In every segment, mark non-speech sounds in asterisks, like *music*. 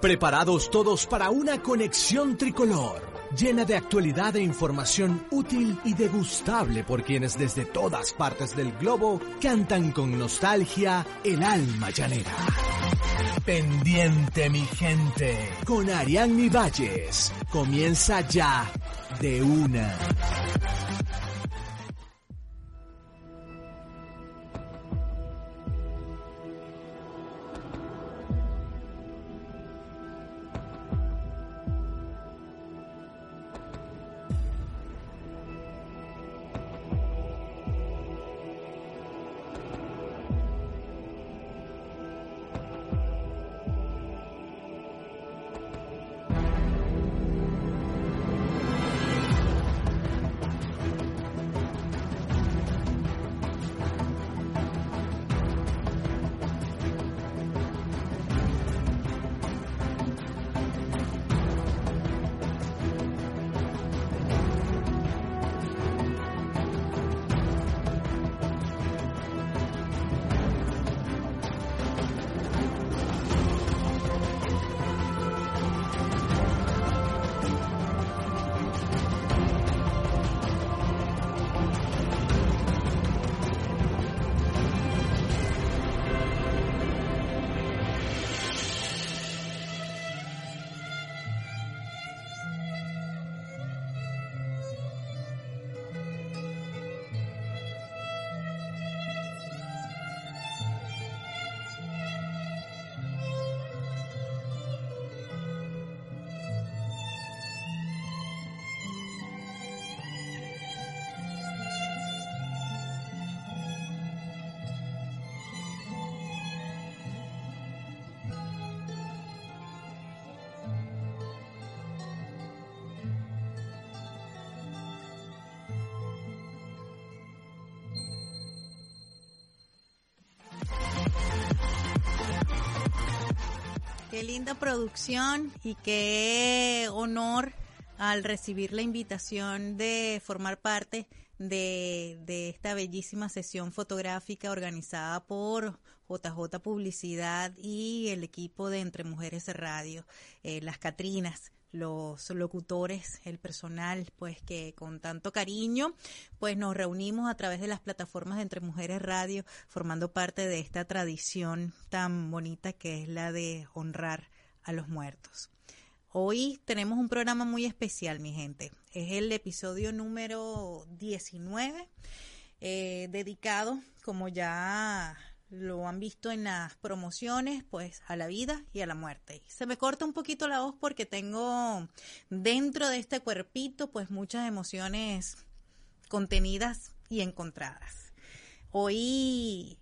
Preparados todos para una conexión tricolor, llena de actualidad e información útil y degustable por quienes desde todas partes del globo cantan con nostalgia el alma llanera. Pendiente mi gente, con Ariadne Valles, comienza ya de una. Qué linda producción y qué honor al recibir la invitación de formar parte de, de, esta bellísima sesión fotográfica organizada por JJ Publicidad y el equipo de Entre Mujeres Radio, eh, las Catrinas los locutores, el personal, pues que con tanto cariño, pues nos reunimos a través de las plataformas de Entre Mujeres Radio, formando parte de esta tradición tan bonita que es la de honrar a los muertos. Hoy tenemos un programa muy especial, mi gente. Es el episodio número 19, eh, dedicado, como ya lo han visto en las promociones, pues a la vida y a la muerte. Se me corta un poquito la voz porque tengo dentro de este cuerpito pues muchas emociones contenidas y encontradas. Hoy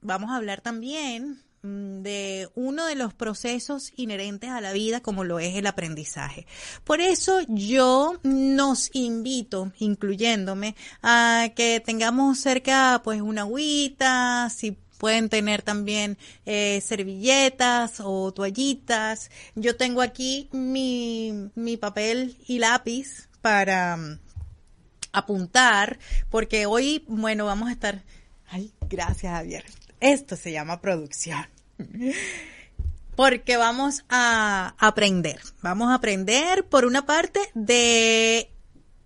vamos a hablar también de uno de los procesos inherentes a la vida como lo es el aprendizaje. Por eso yo nos invito, incluyéndome, a que tengamos cerca pues una agüita, si pueden tener también eh, servilletas o toallitas. Yo tengo aquí mi, mi papel y lápiz para mm, apuntar, porque hoy, bueno, vamos a estar... Ay, gracias Javier. Esto se llama producción. *laughs* Porque vamos a aprender. Vamos a aprender, por una parte, de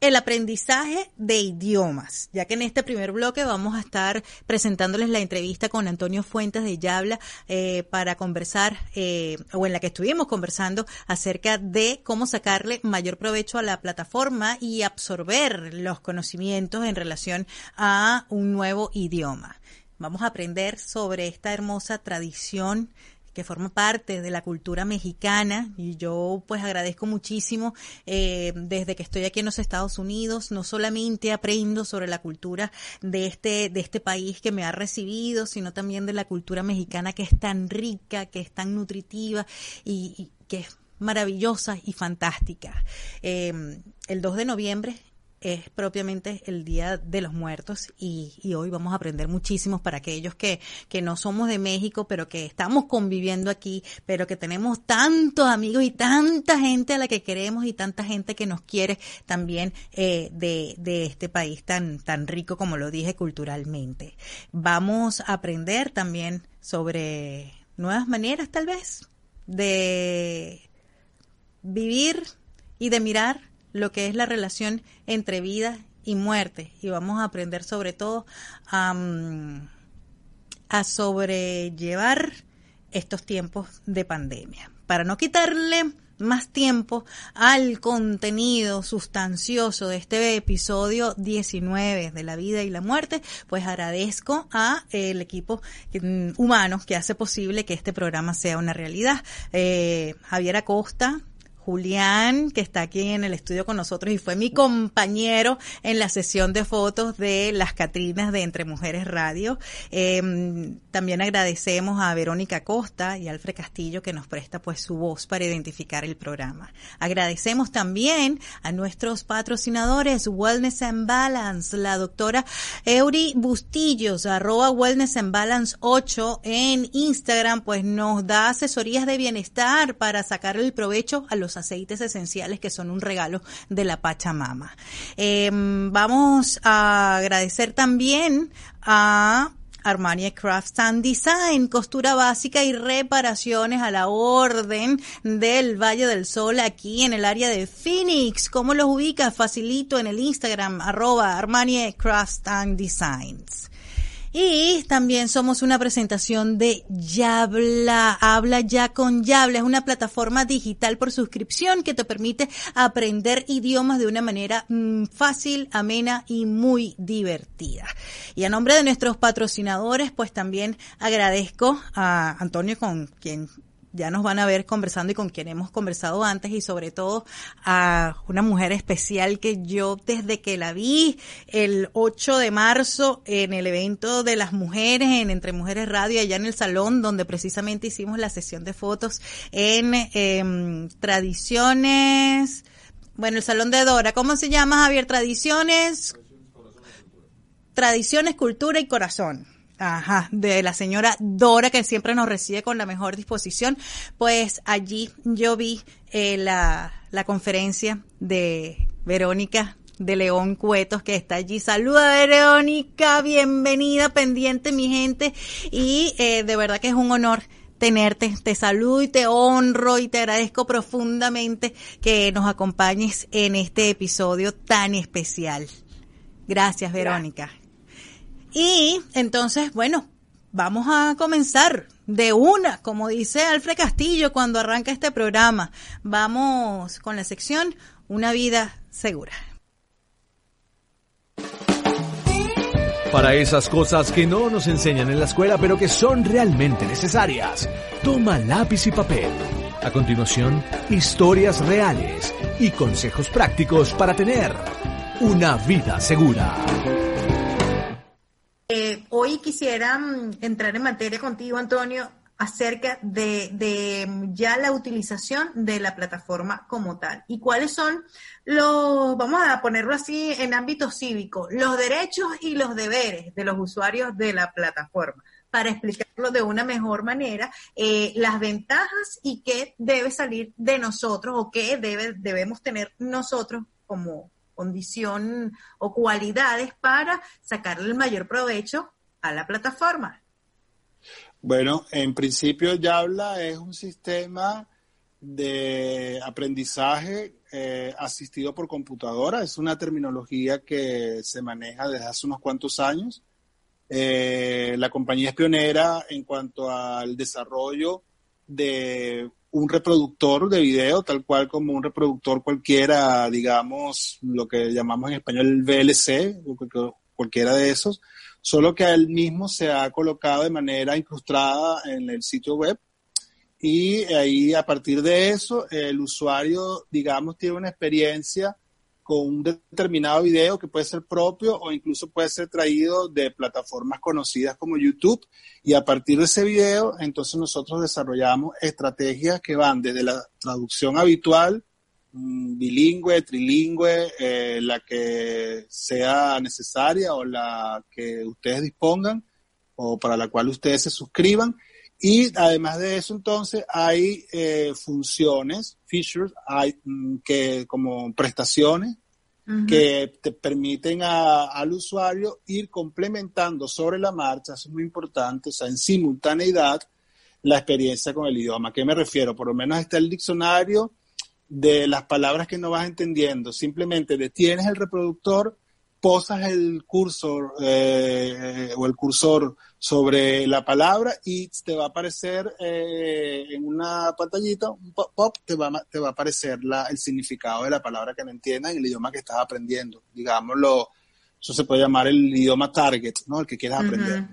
el aprendizaje de idiomas, ya que en este primer bloque vamos a estar presentándoles la entrevista con Antonio Fuentes de Yabla eh, para conversar, eh, o en la que estuvimos conversando acerca de cómo sacarle mayor provecho a la plataforma y absorber los conocimientos en relación a un nuevo idioma. Vamos a aprender sobre esta hermosa tradición que forma parte de la cultura mexicana y yo pues agradezco muchísimo eh, desde que estoy aquí en los Estados Unidos no solamente aprendo sobre la cultura de este de este país que me ha recibido sino también de la cultura mexicana que es tan rica que es tan nutritiva y, que maravillosa y fantástica. Eh, el 2 de noviembre es propiamente el Día de los Muertos y, hoy vamos a aprender muchísimos para aquellos que, que no somos de México, pero que estamos conviviendo aquí, pero que tenemos tantos amigos y tanta gente a la que queremos y tanta gente que nos quiere también eh, de, de este país tan, tan rico como lo dije culturalmente. Vamos a aprender también sobre nuevas maneras tal vez de vivir y de mirar lo que es la relación entre vida y muerte. Y vamos a aprender sobre todo a, sobrellevar estos tiempos de pandemia. Para no quitarle más tiempo al contenido sustancioso de este episodio 19 de la vida y la muerte, pues agradezco a el equipo mm, humano que hace posible que este programa sea una realidad. Eh, Javier Acosta, Julián, que está aquí en el estudio con nosotros y fue mi compañero en la sesión de fotos de las Catrinas de Entre Mujeres Radio. Eh, también agradecemos a Verónica Costa y Alfred Castillo que nos presta pues su voz para identificar el programa. Agradecemos también a nuestros patrocinadores Wellness and Balance, la doctora Eury Bustillos, arroba Wellness and Balance 8 en Instagram, pues nos da asesorías de bienestar para sacar el provecho a los aceites esenciales que son un regalo de la Pachamama. Eh, vamos a agradecer también a Armani Crafts and Design, costura básica y reparaciones a la orden del Valle del Sol aquí en el área de Phoenix. ¿Cómo los ubicas? Facilito en el Instagram, arroba Armani Crafts and Designs. Y también somos una presentación de Yabla. Habla ya con Yabla. Es una plataforma digital por suscripción que te permite aprender idiomas de una manera mmm, fácil, amena y muy divertida. Y a nombre de nuestros patrocinadores, pues también agradezco a Antonio con quien ya nos van a ver conversando y con quien hemos conversado antes y sobre todo a una mujer especial que yo desde que la vi el 8 de marzo en el evento de las mujeres en Entre Mujeres Radio allá en el salón donde precisamente hicimos la sesión de fotos en eh, tradiciones, bueno, el salón de Dora, ¿cómo se llama Javier? Tradiciones, tradiciones, cultura y corazón Ajá, de la señora Dora, que siempre nos recibe con la mejor disposición. Pues allí yo vi eh, la, la conferencia de Verónica de León Cuetos que está allí. Saluda Verónica, bienvenida, pendiente mi gente. Y eh, de verdad que es un honor tenerte. Te saludo y te honro y te agradezco profundamente que nos acompañes en este episodio tan especial. Gracias, Verónica. Y entonces, bueno, vamos a comenzar de una, como dice Alfred Castillo cuando arranca este programa. Vamos con la sección Una vida segura. Para esas cosas que no nos enseñan en la escuela, pero que son realmente necesarias, toma lápiz y papel. A continuación, historias reales y consejos prácticos para tener una vida segura. Eh, hoy quisiera mm, entrar en materia contigo, Antonio, acerca de, mm, ya la utilización de la plataforma como tal. Y cuáles son los, vamos a ponerlo así en ámbito cívico, los derechos y los deberes de los usuarios de la plataforma para explicarlo de una mejor manera, eh, las ventajas y qué debe salir de nosotros o qué debe, debemos tener nosotros como, condición o cualidades para sacarle el mayor provecho a la plataforma? Bueno, en principio Yabla es un sistema de aprendizaje eh, asistido por computadora. Es una terminología que se maneja desde hace unos cuantos años. Eh, la compañía es pionera en cuanto al desarrollo de un reproductor de video, tal cual como un reproductor cualquiera, digamos, lo que llamamos en español VLC, cualquiera de esos, solo que él mismo se ha colocado de manera incrustada en el sitio web. Y ahí a partir de eso el usuario, digamos, tiene una experiencia con un determinado video que puede ser propio o incluso puede ser traído de plataformas conocidas como YouTube. Y a partir de ese video, entonces nosotros desarrollamos estrategias que van desde la traducción habitual, mm, bilingüe, trilingüe, eh, la que sea necesaria o la que ustedes dispongan o para la cual ustedes se suscriban. Y además de eso, entonces, hay eh, funciones, features, hay, mm, que como prestaciones que te permiten al usuario ir complementando sobre la marcha, eso es muy importante, o sea, en simultaneidad, la experiencia con el idioma. ¿A qué me refiero? Por lo menos está el diccionario de las palabras que no vas entendiendo. Simplemente detienes el reproductor, posas el cursor eh, o el cursor sobre la palabra y te va a aparecer eh, en una pantallita, un pop, te va, te va a aparecer la, el significado de la palabra que no entiendas en el idioma que estás aprendiendo. Digámoslo, eso se puede llamar el idioma target, ¿no? El que quieras aprender.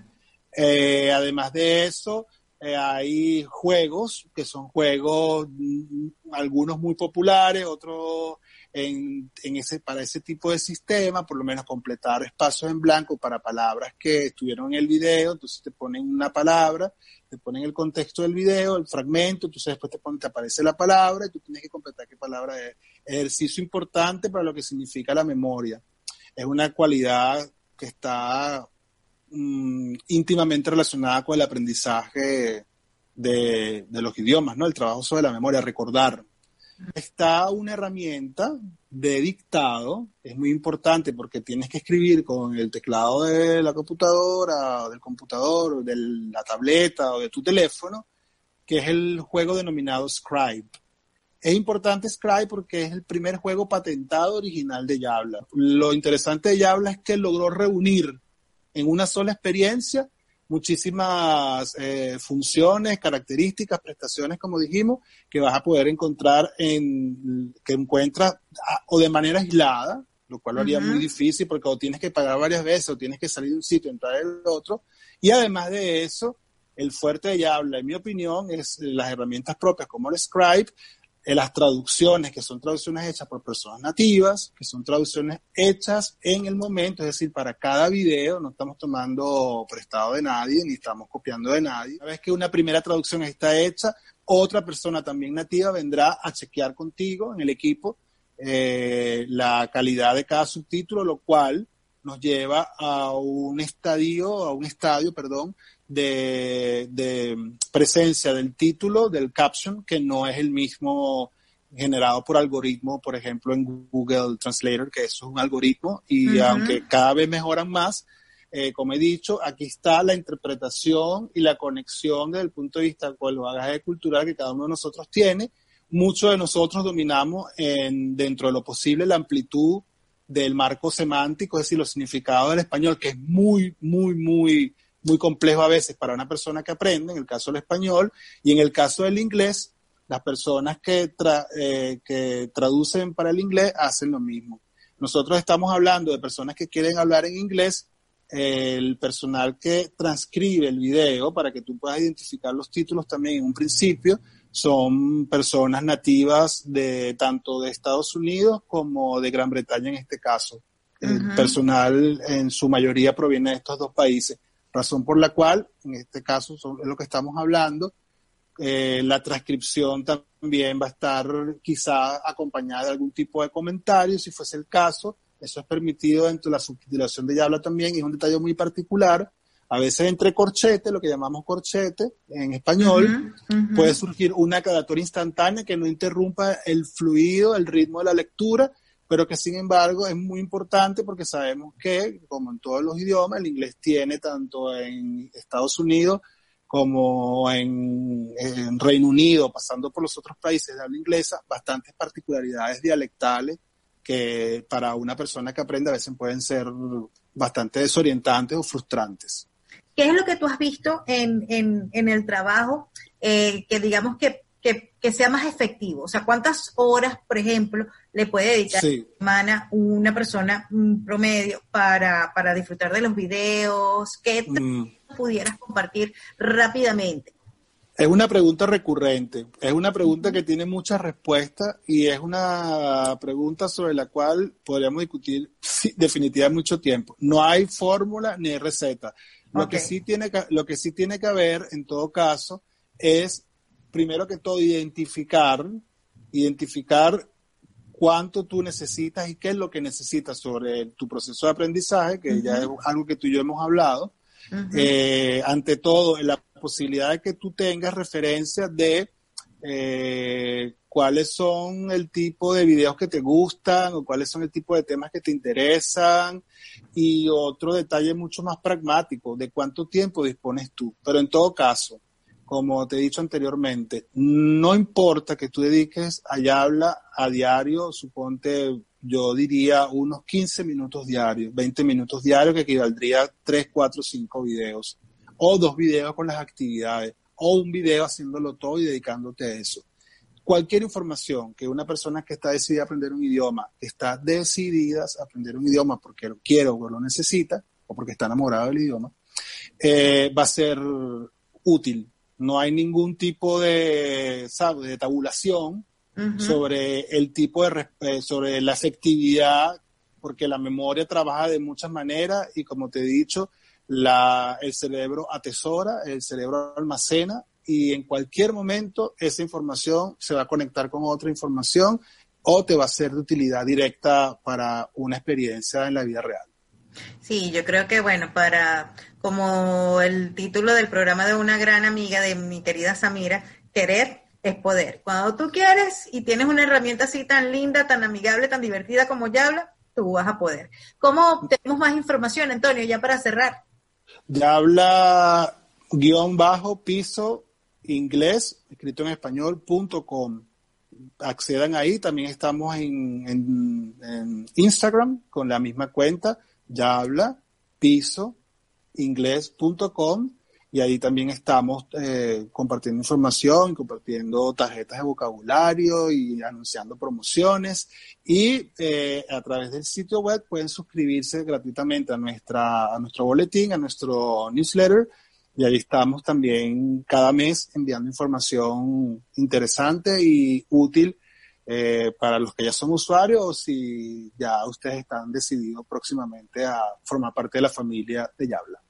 Eh, además de eso, hay juegos que son juegos, mm, algunos muy populares, otros en, ese, para ese tipo de sistema, por lo menos completar espacios en blanco para palabras que estuvieron en el video, entonces te ponen una palabra, te ponen el contexto del video, el fragmento, entonces después te, te aparece la palabra y tú tienes que completar qué palabra es. Ejercicio importante para lo que significa la memoria. Es una cualidad que está mm, íntimamente relacionada con el aprendizaje de, de los idiomas, ¿no? El trabajo sobre la memoria, recordar está una herramienta de dictado, es muy importante porque tienes que escribir con el teclado de la computadora, del computador, de la tableta o de tu teléfono, que es el juego denominado Scribe. Es importante Scribe porque es el primer juego patentado original de Yabla. Lo interesante de Yabla es que logró reunir en una sola experiencia muchísimas eh, funciones, características, prestaciones, como dijimos, que vas a poder encontrar en, que encuentras ah, o de manera aislada, lo cual lo haría muy difícil porque o tienes que pagar varias veces o tienes que salir de un sitio, entrar en el otro. Y además de eso, el fuerte de Yabla, en mi opinión, es las herramientas propias como el Scribe, las traducciones, que son traducciones hechas por personas nativas, que son traducciones hechas en el momento, es decir, para cada video, no estamos tomando prestado de nadie, ni estamos copiando de nadie. Una vez que una primera traducción está hecha, otra persona también nativa vendrá a chequear contigo en el equipo eh, la calidad de cada subtítulo, lo cual nos lleva a un estadio, a un estadio, perdón, de, presencia del título, del caption, que no es el mismo generado por algoritmo, por ejemplo, en Google Translator, que eso es un algoritmo, y aunque cada vez mejoran más, eh, como he dicho, aquí está la interpretación y la conexión desde el punto de vista con el bagaje cultural que cada uno de nosotros tiene. Muchos de nosotros dominamos en, dentro de lo posible la amplitud del marco semántico, es decir, los significados del español, que es muy, muy, muy muy complejo a veces para una persona que aprende, en el caso del español, y en el caso del inglés, las personas que, eh, que traducen para el inglés hacen lo mismo. Nosotros estamos hablando de personas que quieren hablar en inglés, el personal que transcribe el video para que tú puedas identificar los títulos también en un principio son personas nativas de tanto de Estados Unidos como de Gran Bretaña en este caso. El personal en su mayoría proviene de estos dos países razón por la cual, en este caso es lo que estamos hablando, eh, la transcripción también va a estar quizá acompañada de algún tipo de comentario, si fuese el caso. Eso es permitido dentro de la subtitulación de Yabla también, y es un detalle muy particular. A veces entre corchete, lo que llamamos corchete en español, puede surgir una cadatoria instantánea que no interrumpa el fluido, el ritmo de la lectura, pero que sin embargo es muy importante porque sabemos que, como en todos los idiomas, el inglés tiene tanto en Estados Unidos como en, Reino Unido, pasando por los otros países de habla inglesa, bastantes particularidades dialectales que para una persona que aprende a veces pueden ser bastante desorientantes o frustrantes. ¿Qué es lo que tú has visto en, en, el trabajo eh, que digamos que que, sea más efectivo? O sea, ¿cuántas horas, por ejemplo, le puede dedicar sí. semana una persona promedio para, disfrutar de los videos? ¿Qué mm. pudieras compartir rápidamente? Es una pregunta recurrente, es una pregunta que tiene muchas respuestas y es una pregunta sobre la cual podríamos discutir definitivamente mucho tiempo. No hay fórmula ni receta. Lo, que sí tiene que, lo que sí tiene que haber, en todo caso, es, primero que todo, identificar, identificar cuánto tú necesitas y qué es lo que necesitas sobre tu proceso de aprendizaje, que ya es algo que tú y yo hemos hablado. Eh, ante todo, la posibilidad de que tú tengas referencias de eh, cuáles son el tipo de videos que te gustan o cuáles son el tipo de temas que te interesan y otro detalle mucho más pragmático de cuánto tiempo dispones tú. Pero en todo caso, como te he dicho anteriormente, no importa que tú dediques a habla a diario, suponte, yo diría unos 15 minutos diarios, 20 minutos diarios, que equivaldría a 3, 4, 5 videos, o dos videos con las actividades, o un video haciéndolo todo y dedicándote a eso. Cualquier información que una persona que está decidida a aprender un idioma, que está decidida a aprender un idioma porque lo quiere o lo necesita, o porque está enamorado del idioma, eh, va a ser útil no hay ningún tipo de, de tabulación sobre el tipo de, eh, sobre la efectividad, porque la memoria trabaja de muchas maneras y como te he dicho, la, el cerebro atesora, el cerebro almacena y en cualquier momento esa información se va a conectar con otra información o te va a ser de utilidad directa para una experiencia en la vida real. Sí, yo creo que bueno, para como el título del programa de una gran amiga de mi querida Samira, querer es poder. Cuando tú quieres y tienes una herramienta así tan linda, tan amigable, tan divertida como Yabla, tú vas a poder. ¿Cómo tenemos más información, Antonio, ya para cerrar? Yabla guion bajo piso inglés, escrito en español, punto com. Accedan ahí, también estamos en, en Instagram con la misma cuenta ya habla piso inglés.com y ahí también estamos eh, compartiendo información, compartiendo tarjetas de vocabulario y anunciando promociones. Y eh, a través del sitio web pueden suscribirse gratuitamente a, nuestra, a nuestro boletín, a nuestro newsletter. Y ahí estamos también cada mes enviando información interesante y útil eh, para los que ya son usuarios o si ya ustedes están decididos próximamente a formar parte de la familia de Yabla.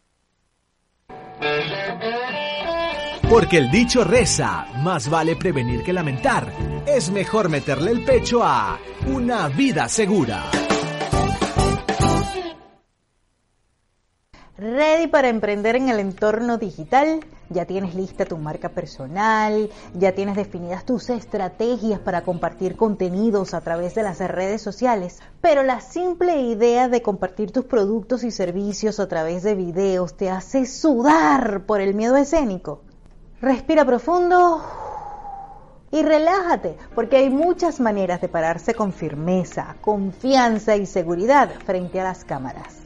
Porque el dicho reza, más vale prevenir que lamentar. Es mejor meterle el pecho a una vida segura. Ready para emprender en el entorno digital ya tienes lista tu marca personal, ya tienes definidas tus estrategias para compartir contenidos a través de las redes sociales, pero la simple idea de compartir tus productos y servicios a través de videos te hace sudar por el miedo escénico. Respira profundo y relájate, porque hay muchas maneras de pararse con firmeza, confianza y seguridad frente a las cámaras.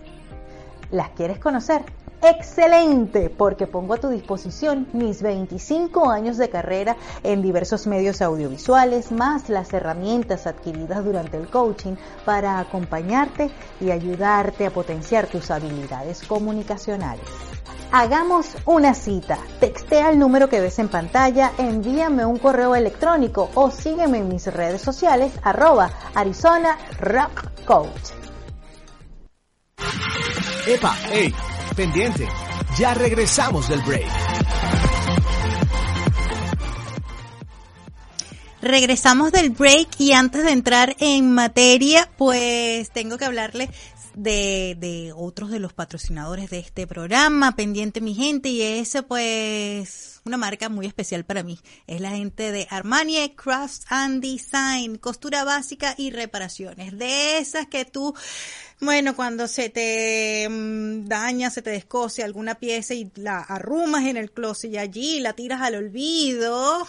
¿Las quieres conocer? excelente porque pongo a tu disposición mis 25 años de carrera en diversos medios audiovisuales, más las herramientas adquiridas durante el coaching para acompañarte y ayudarte a potenciar tus habilidades comunicacionales. Hagamos una cita. Textea el número que ves en pantalla, envíame un correo electrónico o sígueme en mis redes sociales arroba Arizona Rock Coach. Epa, hey pendiente. Ya regresamos del break. Regresamos del break y antes de entrar en materia, pues tengo que hablarle de, de otros de los patrocinadores de este programa, pendiente mi gente, y es pues una marca muy especial para mí. Es la gente de Armani Crafts and Design, costura básica y reparaciones. De esas que tú bueno, cuando se te mm, daña, se te descose alguna pieza y la arrumas en el closet y allí la tiras al olvido,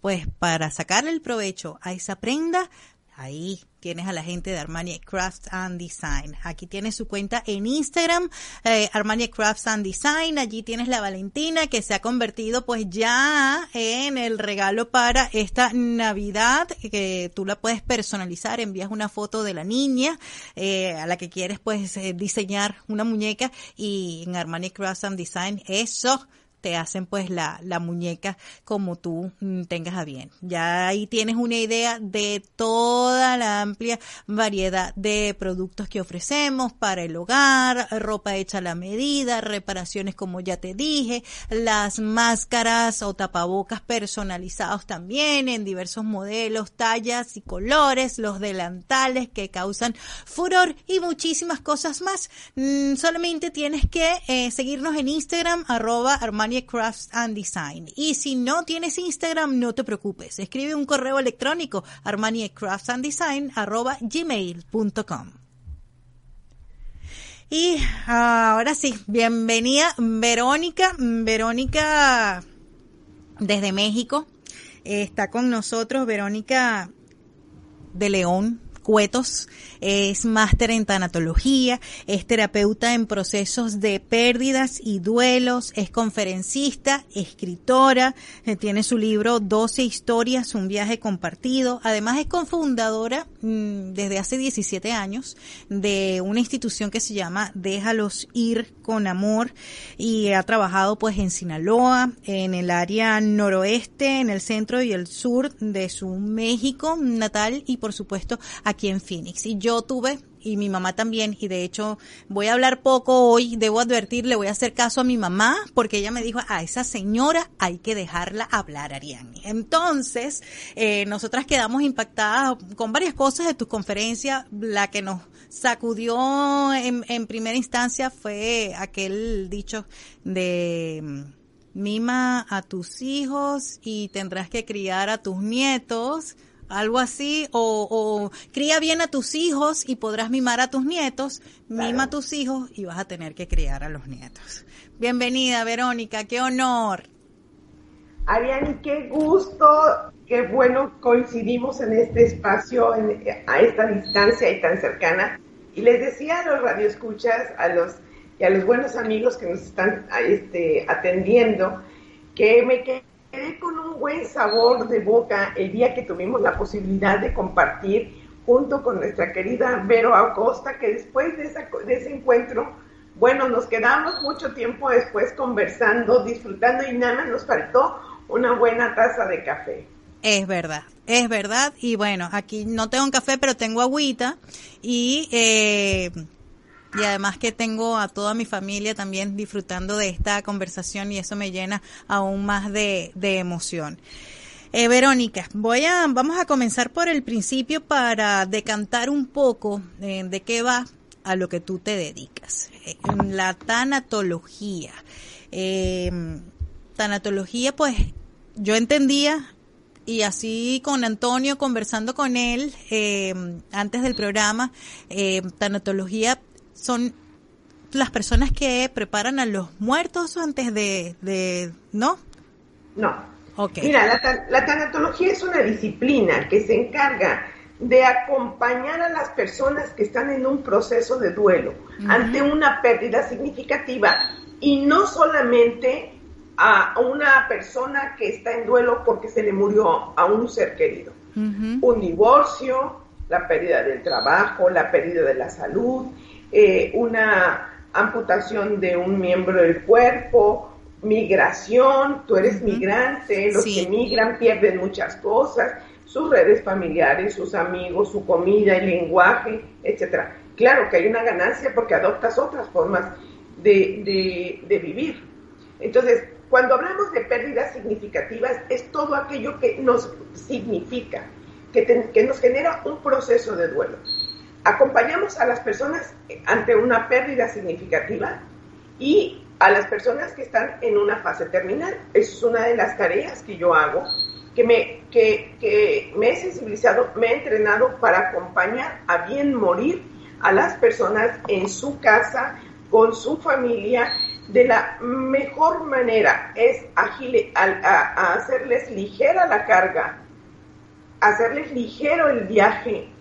pues para sacarle el provecho a esa prenda, Ahí tienes a la gente de Armani Crafts and Design. Aquí tienes su cuenta en Instagram, eh, Armani Crafts and Design. Allí tienes la Valentina que se ha convertido pues ya en el regalo para esta Navidad que tú la puedes personalizar. Envías una foto de la niña eh, a la que quieres pues eh, diseñar una muñeca y en Armani Crafts and Design eso te hacen pues la, la muñeca como tú mm, tengas a bien. Ya ahí tienes una idea de toda la amplia variedad de productos que ofrecemos para el hogar, ropa hecha a la medida, reparaciones como ya te dije, las máscaras o tapabocas personalizados también en diversos modelos, tallas y colores, los delantales que causan furor y muchísimas cosas más. Mm, solamente tienes que eh, seguirnos en Instagram arroba Armani Crafts and Design. Y si no tienes Instagram, no te preocupes. Escribe un correo electrónico Armani Crafts and Design arroba gmail.com. Y ahora sí, bienvenida Verónica. Verónica desde México. Está con nosotros Verónica de León, Cuetos es máster en tanatología, es terapeuta en procesos de pérdidas y duelos, es conferencista, escritora, eh, tiene su libro 12 historias, un viaje compartido. Además es cofundadora mm, desde hace 17 años de una institución que se llama Déjalos ir con amor y ha trabajado pues en Sinaloa, en el área noroeste, en el centro y el sur de su México natal y por supuesto aquí en Phoenix. Y yo tuve y mi mamá también, y de hecho voy a hablar poco hoy, debo advertir, le voy a hacer caso a mi mamá, porque ella me dijo, a esa señora hay que dejarla hablar, Ariani. Entonces, eh, nosotras quedamos impactadas con varias cosas de tu conferencia, la que nos sacudió en, en primera instancia fue aquel dicho de mima a tus hijos y tendrás que criar a tus nietos algo así, o, cría bien a tus hijos y podrás mimar a tus nietos, mima a tus hijos y vas a tener que criar a los nietos. Bienvenida, Verónica, qué honor. Ariani, qué gusto, qué bueno coincidimos en este espacio, a esta distancia y tan cercana. Y les decía a los radioescuchas, a los y a los buenos amigos que nos están este, atendiendo, que me quedé con buen sabor de boca el día que tuvimos la posibilidad de compartir junto con nuestra querida Vero Acosta, que después de, de ese encuentro, bueno, nos quedamos mucho tiempo después conversando, disfrutando y nada más nos faltó una buena taza de café. Es verdad, es verdad. Y bueno, aquí no tengo un café, pero tengo agüita. Y eh, y además que tengo a toda mi familia también disfrutando de esta conversación y eso me llena aún más de, emoción. Eh, Verónica, voy a, vamos a comenzar por el principio para decantar un poco eh, de qué va a lo que tú te dedicas. La tanatología. tanatología, pues yo entendía y así con Antonio conversando con él antes del programa, tanatología son las personas que preparan a los muertos antes de, ¿no? No. Okay. Mira, la, tanatología es una disciplina que se encarga de acompañar a las personas que están en un proceso de duelo ante una pérdida significativa y no solamente a una persona que está en duelo porque se le murió a un ser querido. Un divorcio, la pérdida del trabajo, la pérdida de la salud, eh, una amputación de un miembro del cuerpo, migración, tú eres migrante, los que migran pierden muchas cosas, sus redes familiares, sus amigos, su comida, el lenguaje, etcétera. Claro que hay una ganancia porque adoptas otras formas de, vivir. Entonces, cuando hablamos de pérdidas significativas, es todo aquello que nos significa, que, que nos genera un proceso de duelo. Acompañamos a las personas ante una pérdida significativa y a las personas que están en una fase terminal. Es una de las tareas que yo hago, que me, que, me he sensibilizado, me he entrenado para acompañar a bien morir a las personas en su casa, con su familia, de la mejor manera es agile, a hacerles ligera la carga, hacerles ligero el viaje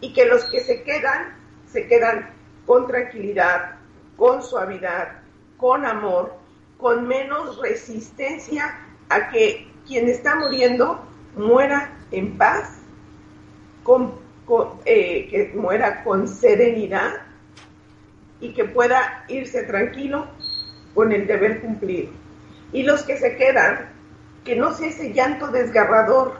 y que los que se quedan, se quedan con tranquilidad, con suavidad, con amor, con menos resistencia a que quien está muriendo muera en paz, con, eh, que muera con serenidad y que pueda irse tranquilo con el deber cumplido. Y los que se quedan, que no sea ese llanto desgarrador,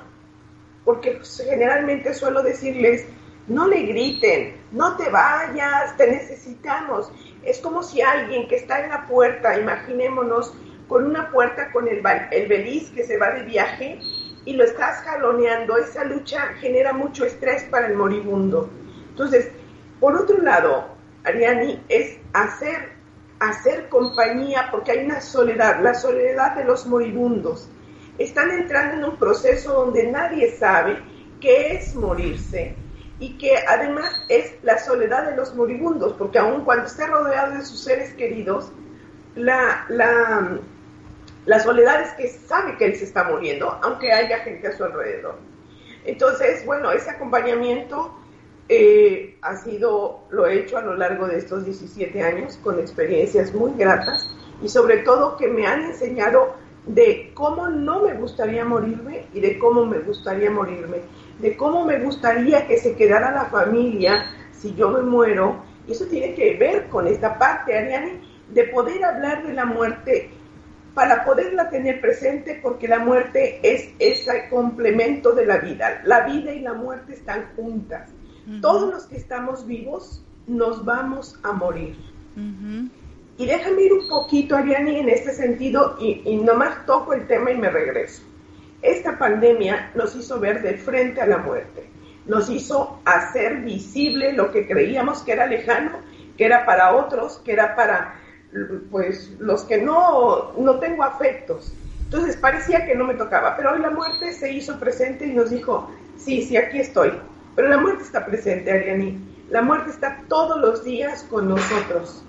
porque generalmente suelo decirles, no le griten, no te vayas, te necesitamos. Es como si alguien que está en la puerta, imaginémonos, con una puerta con el, el beliz que se va de viaje y lo estás jaloneando, esa lucha genera mucho estrés para el moribundo. Entonces, por otro lado, Ariani, es hacer, hacer compañía, porque hay una soledad, la soledad de los moribundos. Están entrando en un proceso donde nadie sabe qué es morirse y que además es la soledad de los moribundos, porque aun cuando esté rodeado de sus seres queridos, la, la, la soledad es que sabe que él se está muriendo, aunque haya gente a su alrededor. Entonces, bueno, ese acompañamiento eh, ha sido, lo he hecho a lo largo de estos 17 años con experiencias muy gratas y sobre todo que me han enseñado de cómo no me gustaría morirme y de cómo me gustaría morirme de cómo me gustaría que se quedara la familia si yo me muero. Y eso tiene que ver con esta parte, Ariane, de poder hablar de la muerte para poderla tener presente porque la muerte es ese complemento de la vida. La vida y la muerte están juntas. Todos los que estamos vivos nos vamos a morir. Y déjame ir un poquito, Ariane, en este sentido y, y nomás toco el tema y me regreso. Esta pandemia nos hizo ver de frente a la muerte, nos hizo hacer visible lo que creíamos que era lejano, que era para otros, que era para pues los que no, no tengo afectos. Entonces parecía que no me tocaba, pero hoy la muerte se hizo presente y nos dijo, sí, sí, aquí estoy. Pero la muerte está presente, Ariani. La muerte está todos los días con nosotros.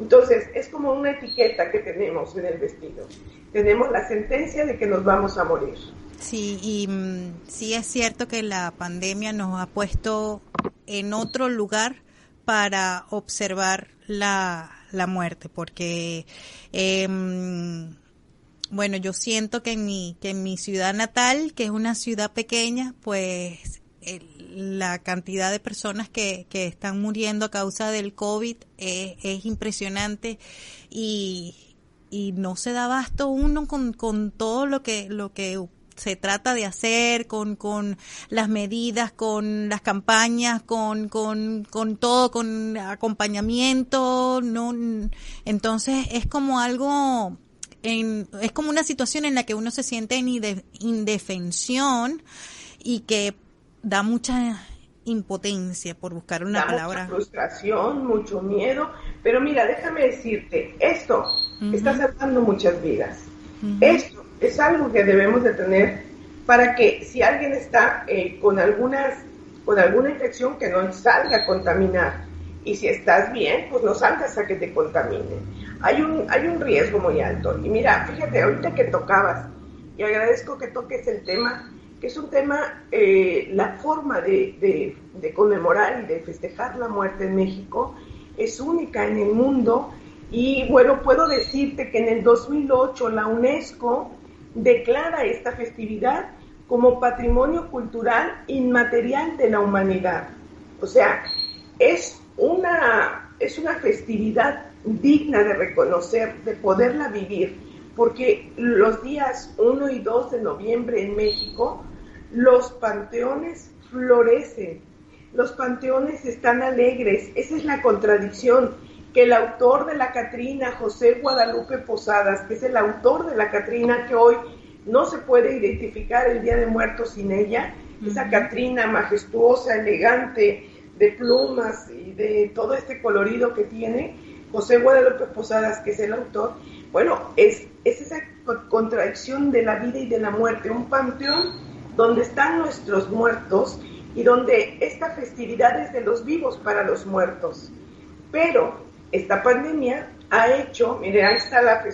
Entonces, es como una etiqueta que tenemos en el vestido. Tenemos la sentencia de que nos vamos a morir. Sí, y mm, sí es cierto que la pandemia nos ha puesto en otro lugar para observar la, la muerte, porque, em, bueno, yo siento que en, mi, que en mi ciudad natal, que es una ciudad pequeña, pues la cantidad de personas que, que están muriendo a causa del COVID es, impresionante y, y no se da abasto uno con, con todo lo que, lo que se trata de hacer, con, con las medidas, con las campañas, con, con, con todo, con acompañamiento, no, entonces es como algo, en, es como una situación en la que uno se siente en indefensión y que da mucha impotencia por buscar una da palabra. Mucha frustración, mucho miedo, pero mira, déjame decirte, esto está salvando muchas vidas. Esto es algo que debemos de tener para que si alguien está eh, con algunas con alguna infección que no salga a contaminar. Y si estás bien pues no salgas a que te contamine. Hay un hay un riesgo muy alto. Y mira fíjate ahorita que tocabas y agradezco que toques el tema es un tema eh, la forma de, de, conmemorar y de festejar la muerte en México es única en el mundo y bueno puedo decirte que en el 2008 la UNESCO declara esta festividad como patrimonio cultural inmaterial de la humanidad. O sea, es una, es una festividad digna de reconocer, de poderla vivir, porque los días 1 y 2 de noviembre en México, los panteones florecen, los panteones están alegres, esa es la contradicción que el autor de la Catrina, José Guadalupe Posadas, que es el autor de la Catrina que hoy no se puede identificar el Día de Muertos sin ella, esa Catrina majestuosa, elegante, de plumas y de todo este colorido que tiene, José Guadalupe Posadas, que es el autor, bueno, es, es esa contradicción de la vida y de la muerte, un panteón donde están nuestros muertos y donde esta festividad es de los vivos para los muertos. Pero esta pandemia ha hecho, mire, ahí está la,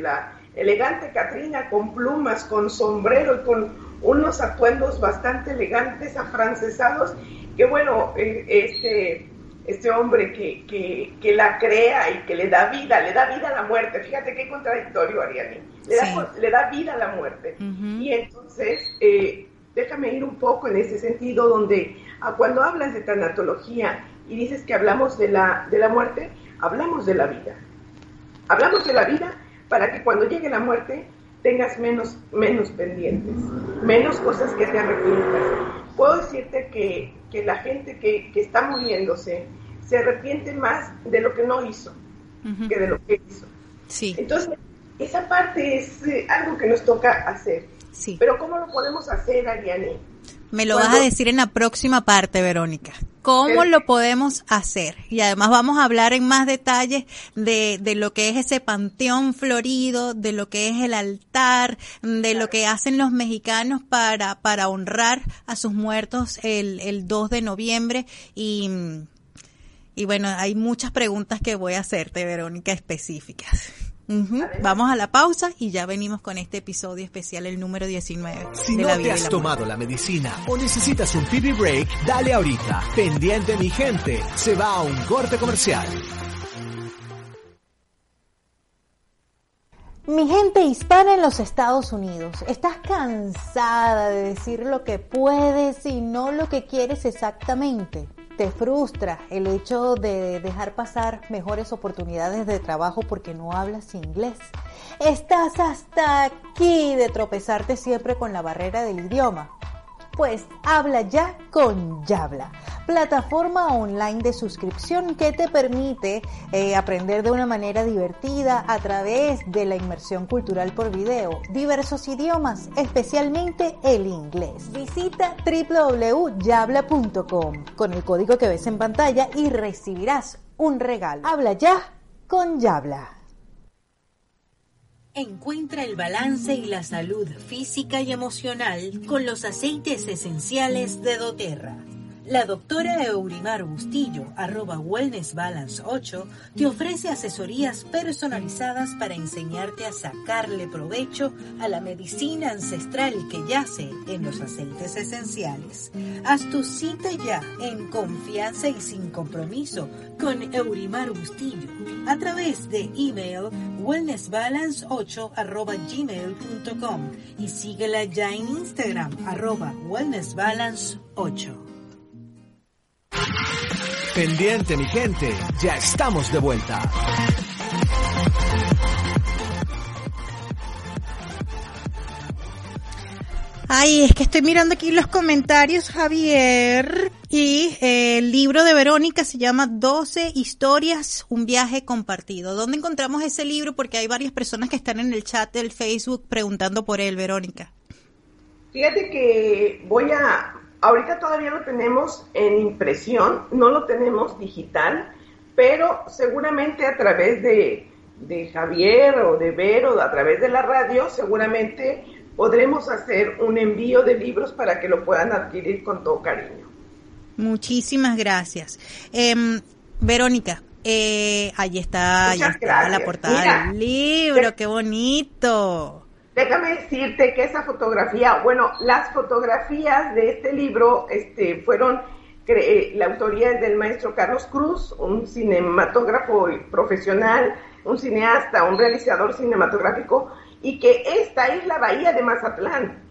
la elegante Catrina con plumas, con sombrero y con unos atuendos bastante elegantes, afrancesados, que bueno, eh, este, este hombre que, que, que, la crea y que le da vida, le da vida a la muerte. Fíjate qué contradictorio, Ariani. Le, da, le da vida a la muerte. Y entonces, eh, déjame ir un poco en ese sentido, donde a cuando hablas de tanatología y dices que hablamos de la, de la muerte, hablamos de la vida. Hablamos de la vida para que cuando llegue la muerte tengas menos, menos pendientes, menos cosas que te arrepientas. Puedo decirte que, que la gente que, que, está muriéndose se arrepiente más de lo que no hizo que de lo que hizo. Sí. Entonces, esa parte es eh, algo que nos toca hacer. Sí. Pero ¿cómo lo podemos hacer, Ariane? Me lo vas a decir en la próxima parte, Verónica. ¿Cómo lo podemos hacer? Y además vamos a hablar en más detalles de, de, lo que es ese panteón florido, de lo que es el altar, de lo que hacen los mexicanos para, para honrar a sus muertos el, el 2 de noviembre. Y, y bueno, hay muchas preguntas que voy a hacerte, Verónica, específicas. Vamos a la pausa y ya venimos con este episodio especial, el número 19. Si no te has tomado la medicina o necesitas un TV break, dale ahorita. Pendiente mi gente, se va a un corte comercial. Mi gente hispana en los Estados Unidos, ¿estás cansada de decir lo que puedes y no lo que quieres exactamente? Te frustra el hecho de dejar pasar mejores oportunidades de trabajo porque no hablas inglés. Estás hasta aquí de tropezarte siempre con la barrera del idioma. Pues habla ya con Yabla, plataforma online de suscripción que te permite eh, aprender de una manera divertida a través de la inmersión cultural por video, diversos idiomas, especialmente el inglés. Visita www.yabla.com con el código que ves en pantalla y recibirás un regalo. Habla ya con Yabla. Encuentra el balance y la salud física y emocional con los aceites esenciales de doTERRA. La doctora Eurimar Bustillo, arroba Wellness Balance 8, te ofrece asesorías personalizadas para enseñarte a sacarle provecho a la medicina ancestral que yace en los aceites esenciales. Haz tu cita ya en confianza y sin compromiso con Eurimar Bustillo a través de email wellnessbalance8 arroba gmail.com y síguela ya en Instagram arroba wellnessbalance8. Pendiente mi gente, ya estamos de vuelta. Ay, es que estoy mirando aquí los comentarios, Javier. Y eh, el libro de Verónica se llama 12 historias, un viaje compartido. ¿Dónde encontramos ese libro? Porque hay varias personas que están en el chat del Facebook preguntando por él, Verónica. Fíjate que voy a Ahorita todavía lo tenemos en impresión, no lo tenemos digital, pero seguramente a través de, Javier o de Vero, a través de la radio, seguramente podremos hacer un envío de libros para que lo puedan adquirir con todo cariño. Muchísimas gracias. Em, Verónica, eh, ahí está, ahí está la portada del libro, qué bonito. Déjame decirte que esa fotografía, bueno, las fotografías de este libro este, fueron, eh, la autoría es del maestro Carlos Cruz, un cinematógrafo profesional, un cineasta, un realizador cinematográfico, y que esta es la bahía de Mazatlán.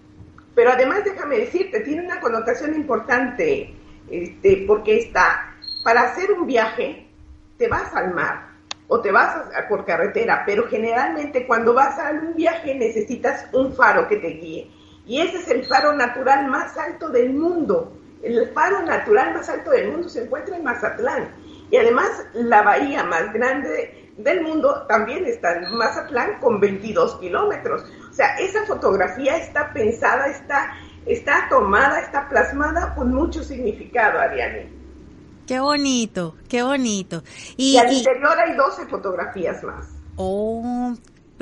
Pero además, déjame decirte, tiene una connotación importante, este, porque está, para hacer un viaje, te vas al mar, o te vas por carretera, pero generalmente cuando vas a un viaje necesitas un faro que te guíe. Y ese es el faro natural más alto del mundo. El faro natural más alto del mundo se encuentra en Mazatlán. Y además la bahía más grande del mundo también está en Mazatlán con 22 kilómetros. O sea, esa fotografía está pensada, está, está tomada, está plasmada con mucho significado, Ariane. Qué bonito, qué bonito. Y, al interior hay 12 fotografías más. Oh,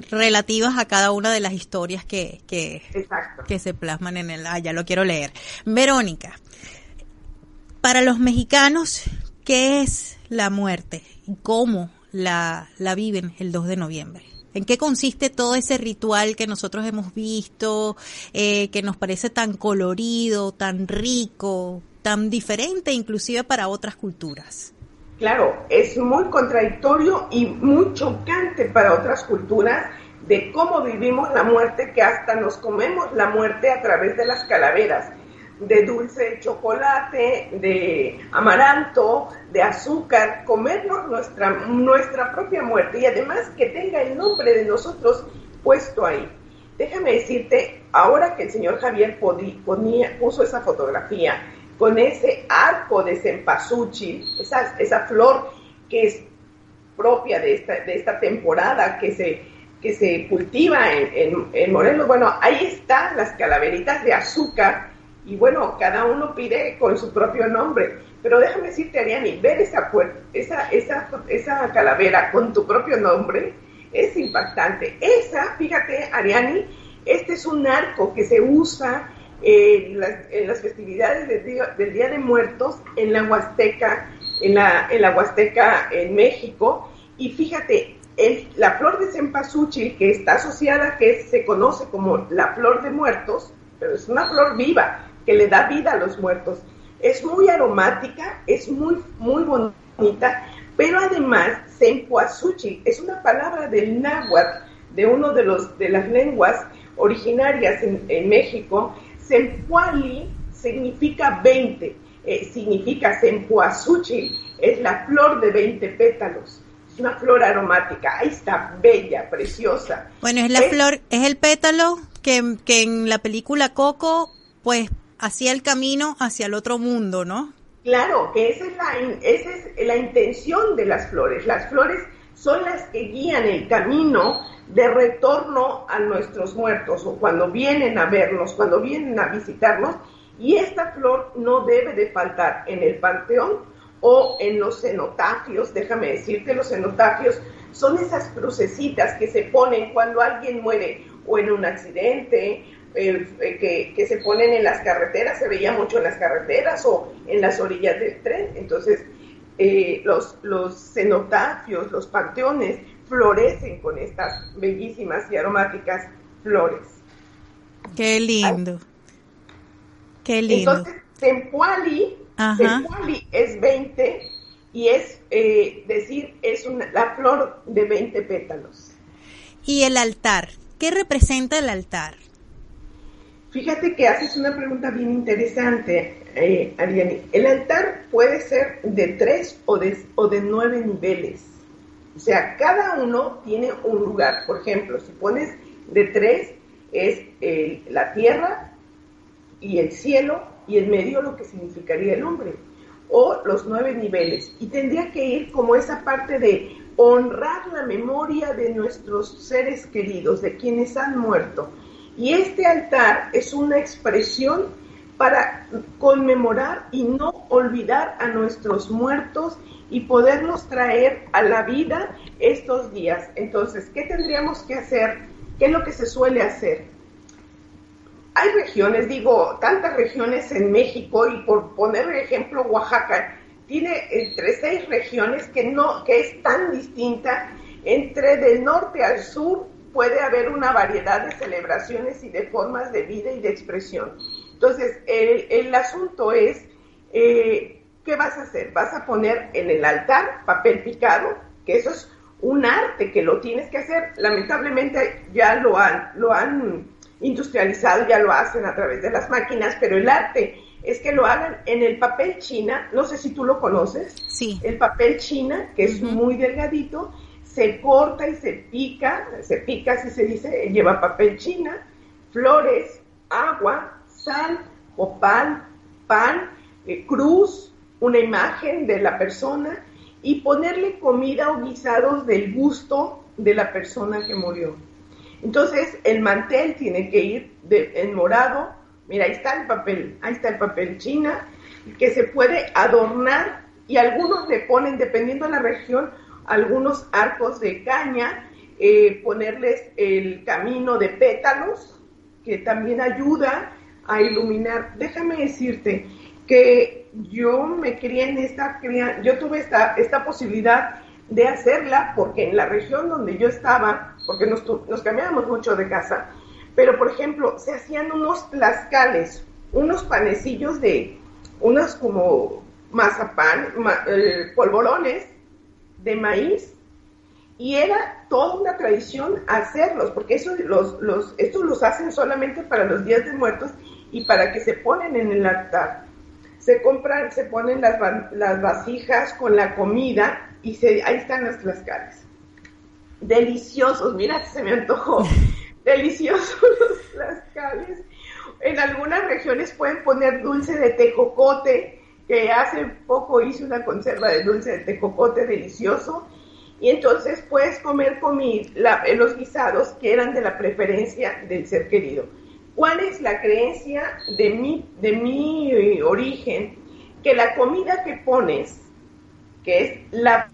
relativas a cada una de las historias que, que, que se plasman en el... Ah, ya lo quiero leer. Verónica, para los mexicanos, ¿qué es la muerte? ¿Y cómo la, la viven el 2 de noviembre? ¿En qué consiste todo ese ritual que nosotros hemos visto, eh, que nos parece tan colorido, tan rico? Diferente inclusive para otras culturas. Claro, es muy contradictorio y muy chocante para otras culturas de cómo vivimos la muerte, que hasta nos comemos la muerte a través de las calaveras. de dulce de chocolate, de amaranto, de azúcar, comernos nuestra, nuestra propia muerte y además que tenga el nombre de nosotros puesto ahí. Déjame decirte, ahora que el señor Javier ponía, puso esa fotografía con ese arco de cempasúchil, esa, esa flor que es propia de esta, de esta temporada, que se, que se cultiva en, en Morelos, bueno, ahí están las calaveritas de azúcar y bueno, cada uno pide con su propio nombre. Pero déjame decirte, Ariani, ver esa, esa, esa, esa calavera con tu propio nombre es impactante. Esa, fíjate, Ariani, este es un arco que se usa en las, festividades del día, de Muertos en la Huasteca, en la, en la Huasteca en México. Y fíjate, la flor de cempasúchil, que está asociada, que se conoce como la flor de muertos, pero es una flor viva, que le da vida a los muertos. Es muy aromática, es muy, muy bonita, pero además, cempasúchil es una palabra del náhuatl, de uno de, los, de las lenguas originarias en, México. Sempuali significa 20, eh, significa cempasúchil, es la flor de 20 pétalos una flor aromática. Ahí está, bella, preciosa. Bueno, es la flor, es el pétalo que, que en la película Coco, pues hacía el camino hacia el otro mundo, ¿no? Claro, que esa es la, esa es la intención de las flores. Las flores son las que guían el camino de retorno a nuestros muertos o cuando vienen a vernos, cuando vienen a visitarnos. Y esta flor no debe de faltar en el panteón o en los cenotafios, déjame decirte, los cenotafios son esas crucecitas que se ponen cuando alguien muere o en un accidente, eh, que, se ponen en las carreteras, se veía mucho en las carreteras o en las orillas del tren. Entonces, eh, los, los cenotafios, los panteones, florecen con estas bellísimas y aromáticas flores. Qué lindo. Qué lindo. Entonces, Tempuali es 20 y es eh, decir, es una, la flor de 20 pétalos. ¿Y el altar? ¿Qué representa el altar? Fíjate que haces una pregunta bien interesante, eh. El altar puede ser de tres o de, o de nueve niveles. O sea, cada uno tiene un lugar. Por ejemplo, si pones de tres, es la tierra y el cielo y en medio lo que significaría el hombre, o los nueve niveles. Y tendría que ir como esa parte de honrar la memoria de nuestros seres queridos, de quienes han muerto. Y este altar es una expresión para conmemorar y no olvidar a nuestros muertos y poderlos traer a la vida estos días. Entonces, ¿qué tendríamos que hacer? ¿Qué es lo que se suele hacer? hay regiones, digo, tantas regiones en México y por poner ejemplo Oaxaca tiene entre seis regiones que no que es tan distinta entre del norte al sur puede haber una variedad de celebraciones y de formas de vida y de expresión. Entonces, el, asunto es, eh, ¿qué vas a hacer? Vas a poner en el altar papel picado, que eso es un arte que lo tienes que hacer. Lamentablemente ya lo han, lo han industrializado ya lo hacen a través de las máquinas, pero el arte es que lo hagan en el papel china, no sé si tú lo conoces, sí. el papel china, que es muy delgadito, se corta y se pica, se pica así se dice, lleva papel china, flores, agua, sal, opal, pan, eh, cruz, una imagen de la persona y ponerle comida o guisados del gusto de la persona que murió. Entonces, el mantel tiene que ir de, en morado. Mira, ahí está el papel, ahí está el papel china, que se puede adornar y algunos le ponen, dependiendo de la región, algunos arcos de caña, eh, ponerles el camino de pétalos, que también ayuda a iluminar. Déjame decirte que yo me crié en esta, yo tuve esta, esta posibilidad de hacerla porque en la región donde yo estaba, porque nos, nos cambiábamos mucho de casa, pero por ejemplo, se hacían unos tlascales, unos panecillos de, unos como mazapán, eh, polvorones de maíz, y era toda una tradición hacerlos, porque eso, los, los, estos los hacen solamente para los días de muertos, y para que se ponen en el altar. Se compran, se ponen las, las vasijas con la comida y se, ahí están los tlaxcales. Deliciosos, mira, se me antojó. *laughs* Deliciosos *laughs* los tlaxcales. En algunas regiones pueden poner dulce de tejocote, que hace poco hice una conserva de dulce de tejocote delicioso. Y entonces puedes comer comida, los guisados que eran de la preferencia del ser querido. ¿Cuál es la creencia de mi, de mi origen? Que la comida que pones, que es la...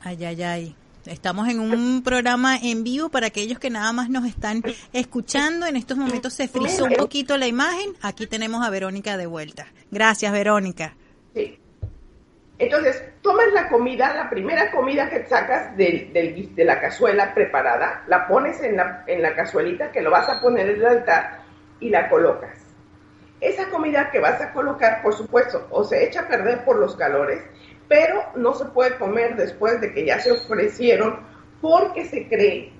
Ay, ay, ay. Estamos en un programa en vivo para aquellos que nada más nos están escuchando. En estos momentos se frizó un poquito la imagen. Aquí tenemos a Verónica de vuelta. Gracias, Verónica. Sí. Entonces, tomas la comida, la primera comida que sacas del, de la cazuela preparada, la pones en la, en la cazuelita que lo vas a poner en el altar y la colocas. Esa comida que vas a colocar, por supuesto, o se echa a perder por los calores, pero no se puede comer después de que ya se ofrecieron porque se cree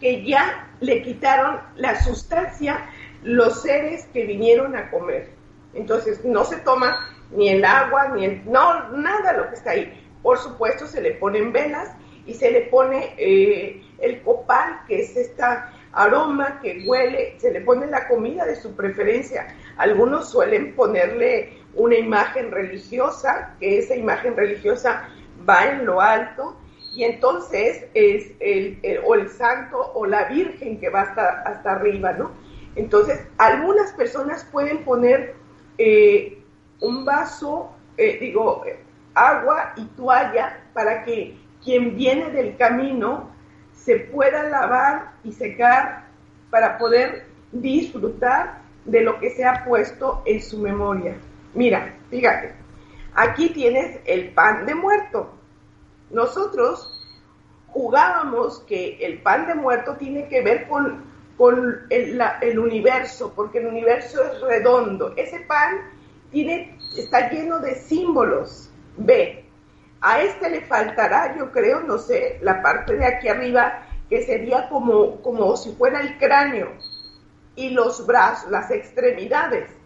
que ya le quitaron la sustancia los seres que vinieron a comer. Entonces no se toma ni el agua, ni el... No, nada lo que está ahí. Por supuesto se le ponen velas y se le pone eh, el copal, que es esta aroma que huele, se le pone la comida de su preferencia. Algunos suelen ponerle una imagen religiosa, que esa imagen religiosa va en lo alto, y entonces es el, o el santo o la virgen que va hasta, hasta arriba, ¿no? Entonces, algunas personas pueden poner eh, un vaso, eh, digo, agua y toalla para que quien viene del camino se pueda lavar y secar para poder disfrutar de lo que se ha puesto en su memoria. Mira, fíjate, aquí tienes el pan de muerto. Nosotros jugábamos que el pan de muerto tiene que ver con, el universo, porque el universo es redondo. Ese pan tiene, está lleno de símbolos. Ve, a este le faltará, yo creo, no sé, la parte de aquí arriba, que sería como, como si fuera el cráneo y los brazos, las extremidades.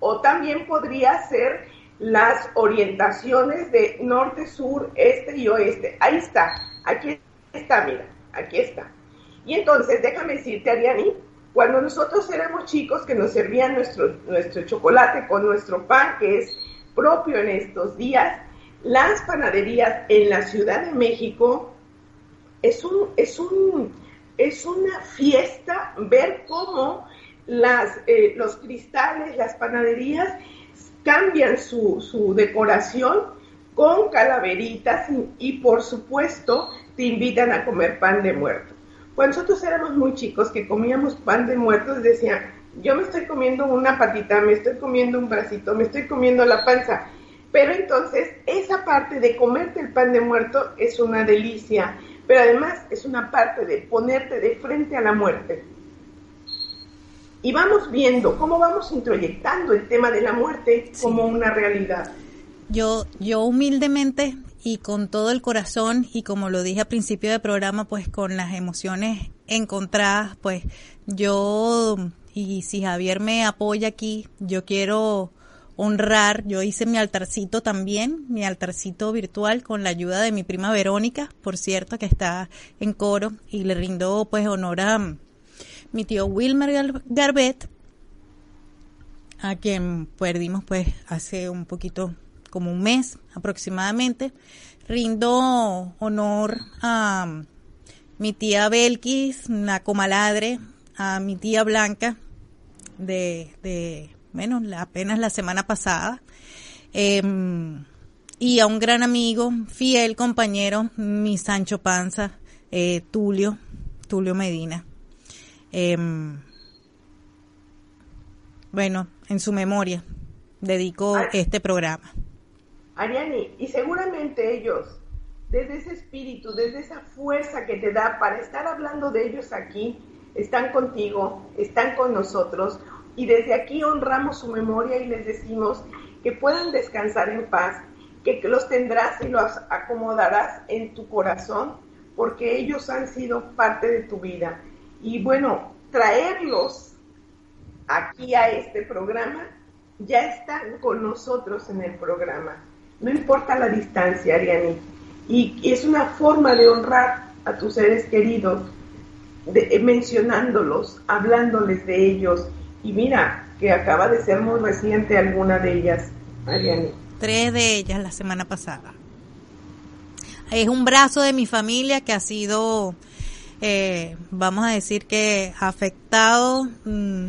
O también podría ser las orientaciones de norte, sur, este y oeste. Ahí está, aquí está, mira, aquí está. Y entonces, déjame decirte, Ariani, cuando nosotros éramos chicos que nos servían nuestro, nuestro chocolate con nuestro pan, que es propio en estos días, las panaderías en la Ciudad de México es un, es un, es una fiesta ver cómo las, eh, los cristales, las panaderías cambian su, decoración con calaveritas y, por supuesto te invitan a comer pan de muerto. Cuando nosotros éramos muy chicos que comíamos pan de muertos, decían, yo me estoy comiendo una patita, me estoy comiendo un bracito, me estoy comiendo la panza. Pero entonces esa parte de comerte el pan de muerto es una delicia, pero además es una parte de ponerte de frente a la muerte. Y vamos viendo cómo vamos introyectando el tema de la muerte como una realidad. Yo, yo humildemente y con todo el corazón y como lo dije al principio del programa, pues con las emociones encontradas, pues yo, y si Javier me apoya aquí, yo quiero honrar, yo hice mi altarcito también, mi altarcito virtual con la ayuda de mi prima Verónica, por cierto, que está en coro y le rindo pues honor a mi tío Wilmer Garbet, a quien perdimos pues hace un poquito como un mes aproximadamente. Rindo honor a mi tía Belkis, la comaladre, a mi tía Blanca, de, de bueno, apenas la semana pasada, em, y a un gran amigo, fiel compañero, mi Sancho Panza, eh, Tulio, Tulio Medina. Em, bueno, en su memoria dedico este programa. Ariani, y seguramente ellos, desde ese espíritu, desde esa fuerza que te da para estar hablando de ellos aquí, están contigo, están con nosotros, y desde aquí honramos su memoria y les decimos que puedan descansar en paz, que los tendrás y los acomodarás en tu corazón, porque ellos han sido parte de tu vida. Y bueno, traerlos aquí a este programa, ya están con nosotros en el programa. No importa la distancia, Ariani. Y es una forma de honrar a tus seres queridos, de, mencionándolos, hablándoles de ellos. Y mira, que acaba de ser muy reciente alguna de ellas, Ariani. Tres de ellas la semana pasada. Es un brazo de mi familia que ha sido, eh, vamos a decir que afectado mm,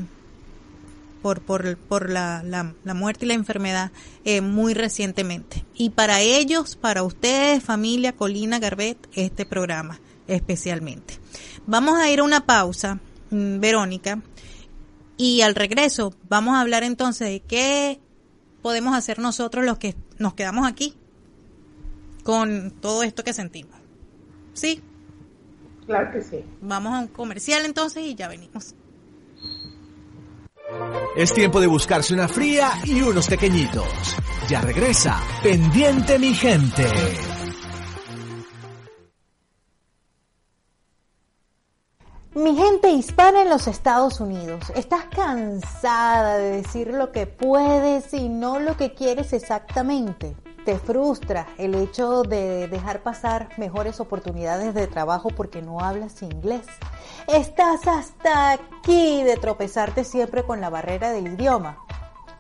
por, por, por la, la, muerte y la enfermedad eh, muy recientemente. Y para ellos, para ustedes, familia Colina Garbet, este programa especialmente. Vamos a ir a una pausa, mm, Verónica, y al regreso vamos a hablar entonces de qué podemos hacer nosotros los que nos quedamos aquí con todo esto que sentimos. ¿Sí? Claro que sí. Vamos a un comercial entonces y ya venimos. Es tiempo de buscarse una fría y unos pequeñitos. Ya regresa, pendiente mi gente. Mi gente hispana en los Estados Unidos, ¿estás cansada de decir lo que puedes y no lo que quieres exactamente? ¿Te frustra el hecho de dejar pasar mejores oportunidades de trabajo porque no hablas inglés? ¿Estás hasta aquí de tropezarte siempre con la barrera del idioma?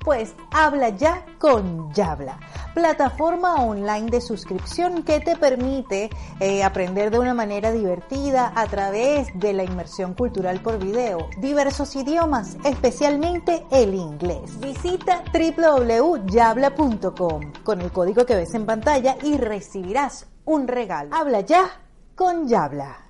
Pues habla ya con Yabla, plataforma online de suscripción que te permite eh, aprender de una manera divertida a través de la inmersión cultural por video, diversos idiomas, especialmente el inglés. Visita www.yabla.com con el código que ves en pantalla y recibirás un regalo. Habla ya con Yabla.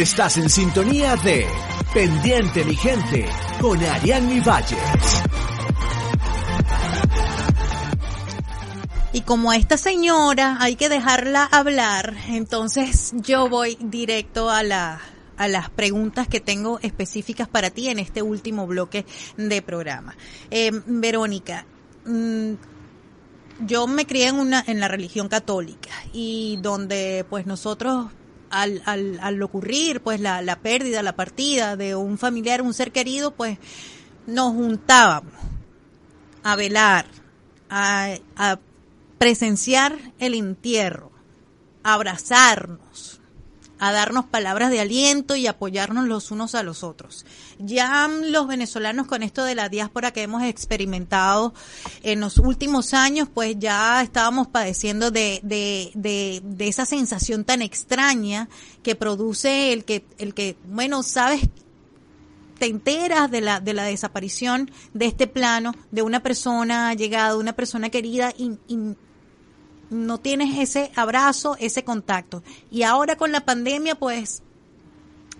Estás en sintonía de Pendiente mi gente con Ariane Valles. Y como a esta señora hay que dejarla hablar, entonces yo voy directo a la a las preguntas que tengo específicas para ti en este último bloque de programa. Eh, Verónica, mm, yo me crié en una en la religión católica y donde pues nosotros al, al, al ocurrir pues la, la pérdida, la partida de un familiar, un ser querido, pues nos juntábamos a velar, a, a presenciar el entierro, abrazarnos, a darnos palabras de aliento y apoyarnos los unos a los otros. Ya los venezolanos con esto de la diáspora que hemos experimentado en los últimos años, pues ya estábamos padeciendo de, de, de, esa sensación tan extraña que produce el que, el que, bueno, sabes te enteras de la, de la desaparición de este plano, de una persona llegada, una persona querida y no tienes ese abrazo, ese contacto. Y ahora con la pandemia, pues,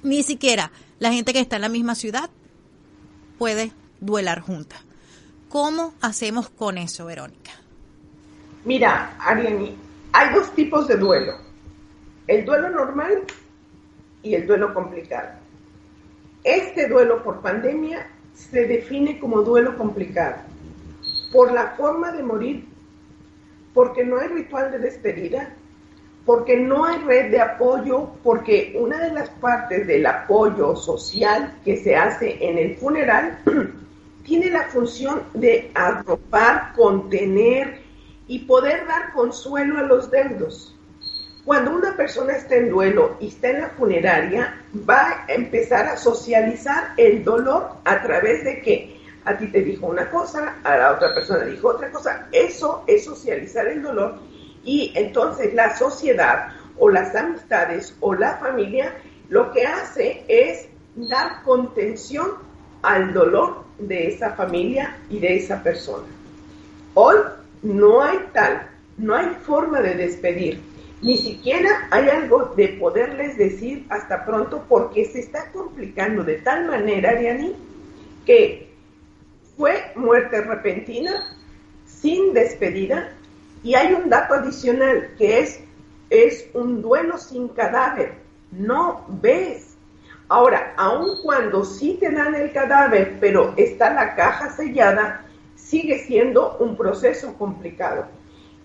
ni siquiera la gente que está en la misma ciudad puede duelar junta. ¿Cómo hacemos con eso, Verónica? Mira, Ariani, hay dos tipos de duelo. El duelo normal y el duelo complicado. Este duelo por pandemia se define como duelo complicado por la forma de morir porque no hay ritual de despedida, porque no hay red de apoyo, porque una de las partes del apoyo social que se hace en el funeral *clears throat* tiene la función de arropar, contener y poder dar consuelo a los deudos. Cuando una persona está en duelo y está en la funeraria, va a empezar a socializar el dolor a través de que a ti te dijo una cosa, a la otra persona dijo otra cosa. Eso es socializar el dolor y entonces la sociedad o las amistades o la familia lo que hace es dar contención al dolor de esa familia y de esa persona. Hoy no hay tal, no hay forma de despedir, ni siquiera hay algo de poderles decir hasta pronto porque se está complicando de tal manera, Ariani, que fue muerte repentina, sin despedida, y hay un dato adicional que es, es un duelo sin cadáver. No ves. Ahora, aun cuando sí te dan el cadáver, pero está la caja sellada, sigue siendo un proceso complicado.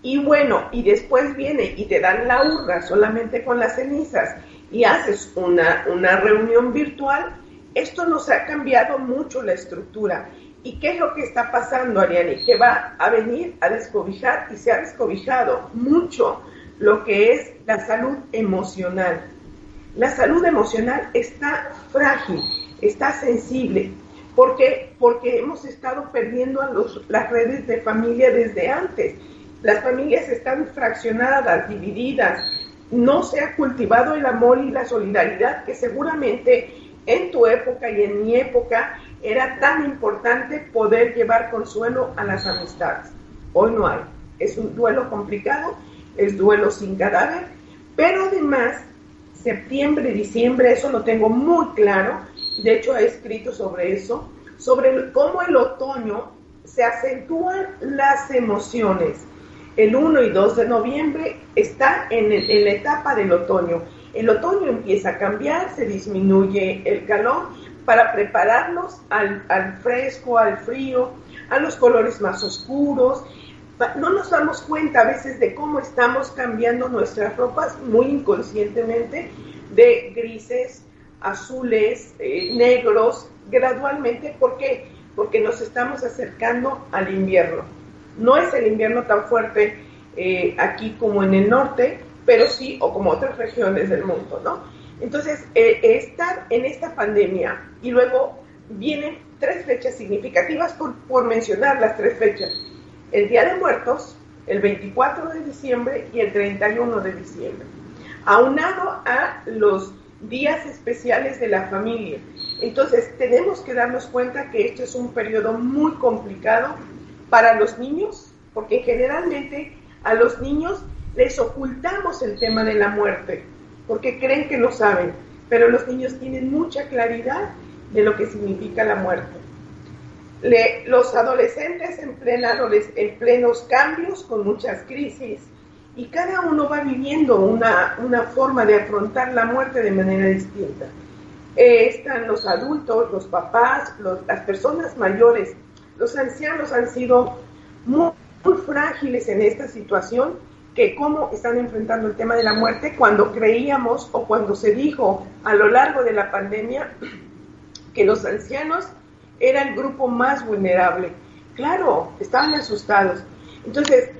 Y bueno, y después viene y te dan la urna solamente con las cenizas y haces una, una reunión virtual, esto nos ha cambiado mucho la estructura. ¿Y qué es lo que está pasando, Ariane? Que va a venir a descobijar y se ha descobijado mucho lo que es la salud emocional. La salud emocional está frágil, está sensible. ¿Por qué? Porque hemos estado perdiendo las redes de familia desde antes. Las familias están fraccionadas, divididas. No se ha cultivado el amor y la solidaridad que seguramente en tu época y en mi época era tan importante poder llevar consuelo a las amistades. Hoy no hay. Es un duelo complicado, es duelo sin cadáver, pero además septiembre, diciembre, eso lo tengo muy claro, de hecho he escrito sobre eso, sobre cómo el otoño se acentúan las emociones. El 1 y 2 de noviembre está en, en la etapa del otoño. El otoño empieza a cambiar, se disminuye el calor para prepararnos al, fresco, al frío, a los colores más oscuros. No nos damos cuenta a veces de cómo estamos cambiando nuestras ropas muy inconscientemente de grises, azules, eh, negros, gradualmente. ¿Por qué? Porque nos estamos acercando al invierno. No es el invierno tan fuerte eh, aquí como en el norte, pero sí, o como otras regiones del mundo, ¿no? Entonces, eh, estar en esta pandemia y luego vienen tres fechas significativas por, por mencionar las tres fechas. El Día de Muertos, el 24 de diciembre y el 31 de diciembre, aunado a los días especiales de la familia. Entonces, tenemos que darnos cuenta que este es un periodo muy complicado para los niños, porque generalmente a los niños les ocultamos el tema de la muerte, porque creen que lo saben, pero los niños tienen mucha claridad de lo que significa la muerte. los adolescentes en, plena, en plenos cambios, con muchas crisis, y cada uno va viviendo una, una forma de afrontar la muerte de manera distinta. Eh, están los adultos, los papás, las personas mayores, los ancianos han sido muy frágiles en esta situación que cómo están enfrentando el tema de la muerte cuando creíamos o cuando se dijo a lo largo de la pandemia que los ancianos eran el grupo más vulnerable. Claro, estaban asustados. Entonces,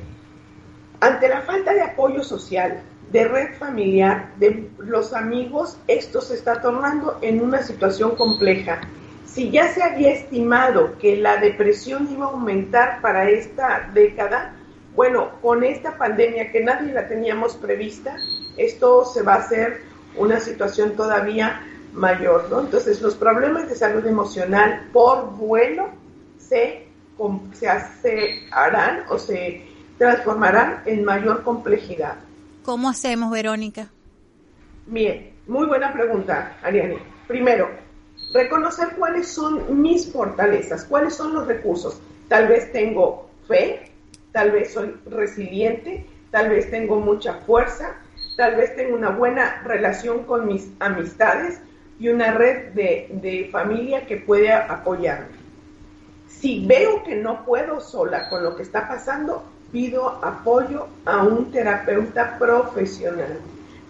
ante la falta de apoyo social, de red familiar, de los amigos, esto se está tornando en una situación compleja. Si ya se había estimado que la depresión iba a aumentar para esta década, bueno, con esta pandemia que nadie la teníamos prevista, esto se va a hacer una situación todavía mayor, ¿no? Entonces, los problemas de salud emocional por vuelo se, se, harán o se transformarán en mayor complejidad. ¿Cómo hacemos, Verónica? Bien, muy buena pregunta, Ariane. Primero, reconocer cuáles son mis fortalezas, cuáles son los recursos. Tal vez tengo fe, tal vez soy resiliente, tal vez tengo mucha fuerza, tal vez tengo una buena relación con mis amistades y una red de, familia que puede apoyarme. Si veo que no puedo sola con lo que está pasando, pido apoyo a un terapeuta profesional.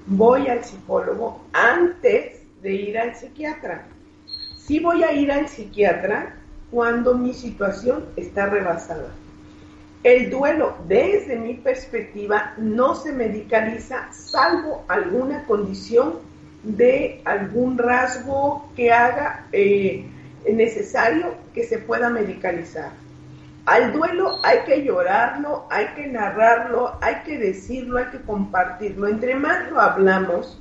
Voy al psicólogo antes de ir al psiquiatra. Si voy a ir al psiquiatra cuando mi situación está rebasada. El duelo, desde mi perspectiva, no se medicaliza salvo alguna condición de algún rasgo que haga eh, necesario que se pueda medicalizar. Al duelo hay que llorarlo, hay que narrarlo, hay que decirlo, hay que compartirlo. Entre más lo hablamos,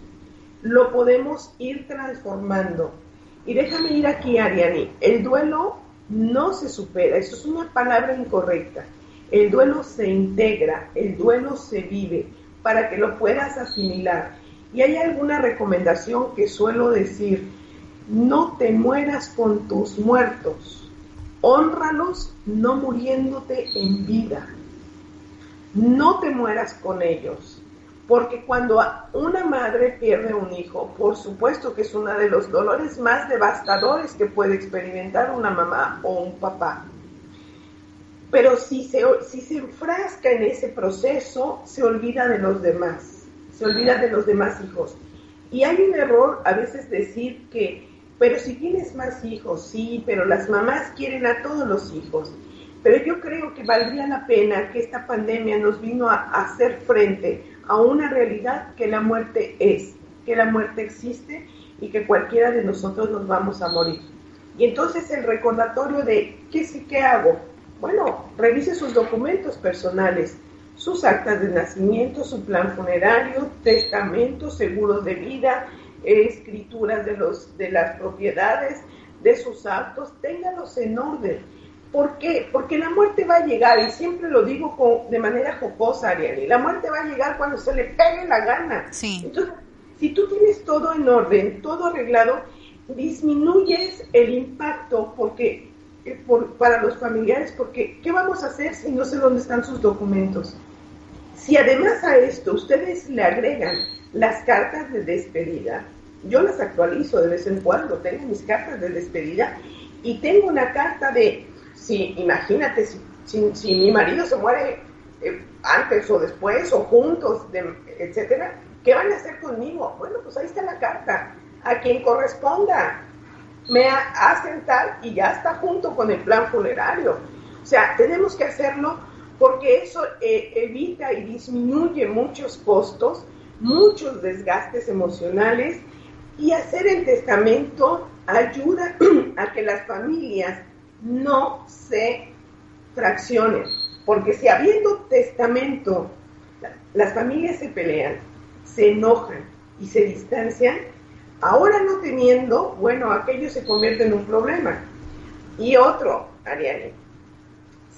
lo podemos ir transformando. Y déjame ir aquí, Ariani. El duelo no se supera, eso es una palabra incorrecta. El duelo se integra, el duelo se vive para que lo puedas asimilar. Y hay alguna recomendación que suelo decir, no te mueras con tus muertos, honralos no muriéndote en vida. No te mueras con ellos. Porque cuando una madre pierde un hijo, por supuesto que es uno de los dolores más devastadores que puede experimentar una mamá o un papá. Pero si se, si se enfrasca en ese proceso, se olvida de los demás, se olvida de los demás hijos. Y hay un error a veces decir que, pero si tienes más hijos, sí, pero las mamás quieren a todos los hijos. Pero yo creo que valdría la pena que esta pandemia nos vino a, hacer frente a una realidad que la muerte es, que la muerte existe y que cualquiera de nosotros nos vamos a morir. Y entonces el recordatorio de qué qué hago. Bueno, revise sus documentos personales, sus actas de nacimiento, su plan funerario, testamento, seguros de vida, escrituras de, los, de las propiedades, de sus actos, téngalos en orden ¿Por qué? Porque la muerte va a llegar, y siempre lo digo con, de manera jocosa, Ariane, la muerte va a llegar cuando se le pegue la gana. Sí. Entonces, si tú tienes todo en orden, todo arreglado, disminuyes el impacto porque para los familiares, porque ¿qué vamos a hacer si no sé dónde están sus documentos? Si además a esto ustedes le agregan las cartas de despedida, yo las actualizo de vez en cuando, tengo mis cartas de despedida y tengo una carta de si, imagínate, si, si, mi marido se muere eh, antes o después o juntos, etcétera, ¿qué van a hacer conmigo? Bueno, pues ahí está la carta, a quien corresponda. Me hacen tal y ya está junto con el plan funerario. O sea, tenemos que hacerlo porque eso eh, evita y disminuye muchos costos, muchos desgastes emocionales y hacer el testamento ayuda *clears throat* a que las familias no se fraccionen, porque si habiendo testamento las familias se pelean, se enojan y se distancian, ahora no teniendo, bueno, aquello se convierte en un problema. Y otro, Ariane,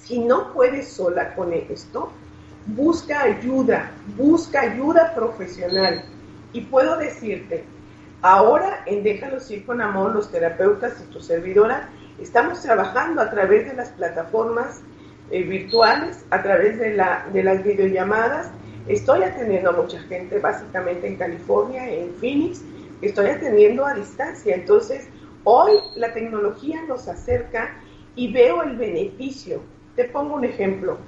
si no puedes sola con esto, busca ayuda, busca ayuda profesional. Y puedo decirte, ahora en Déjalos ir con amor, los terapeutas y tu servidora, Estamos trabajando a través de las plataformas eh, virtuales, a través de, de las videollamadas. Estoy atendiendo a mucha gente, básicamente en California, en Phoenix, estoy atendiendo a distancia. Entonces, hoy la tecnología nos acerca y veo el beneficio. Te pongo un ejemplo.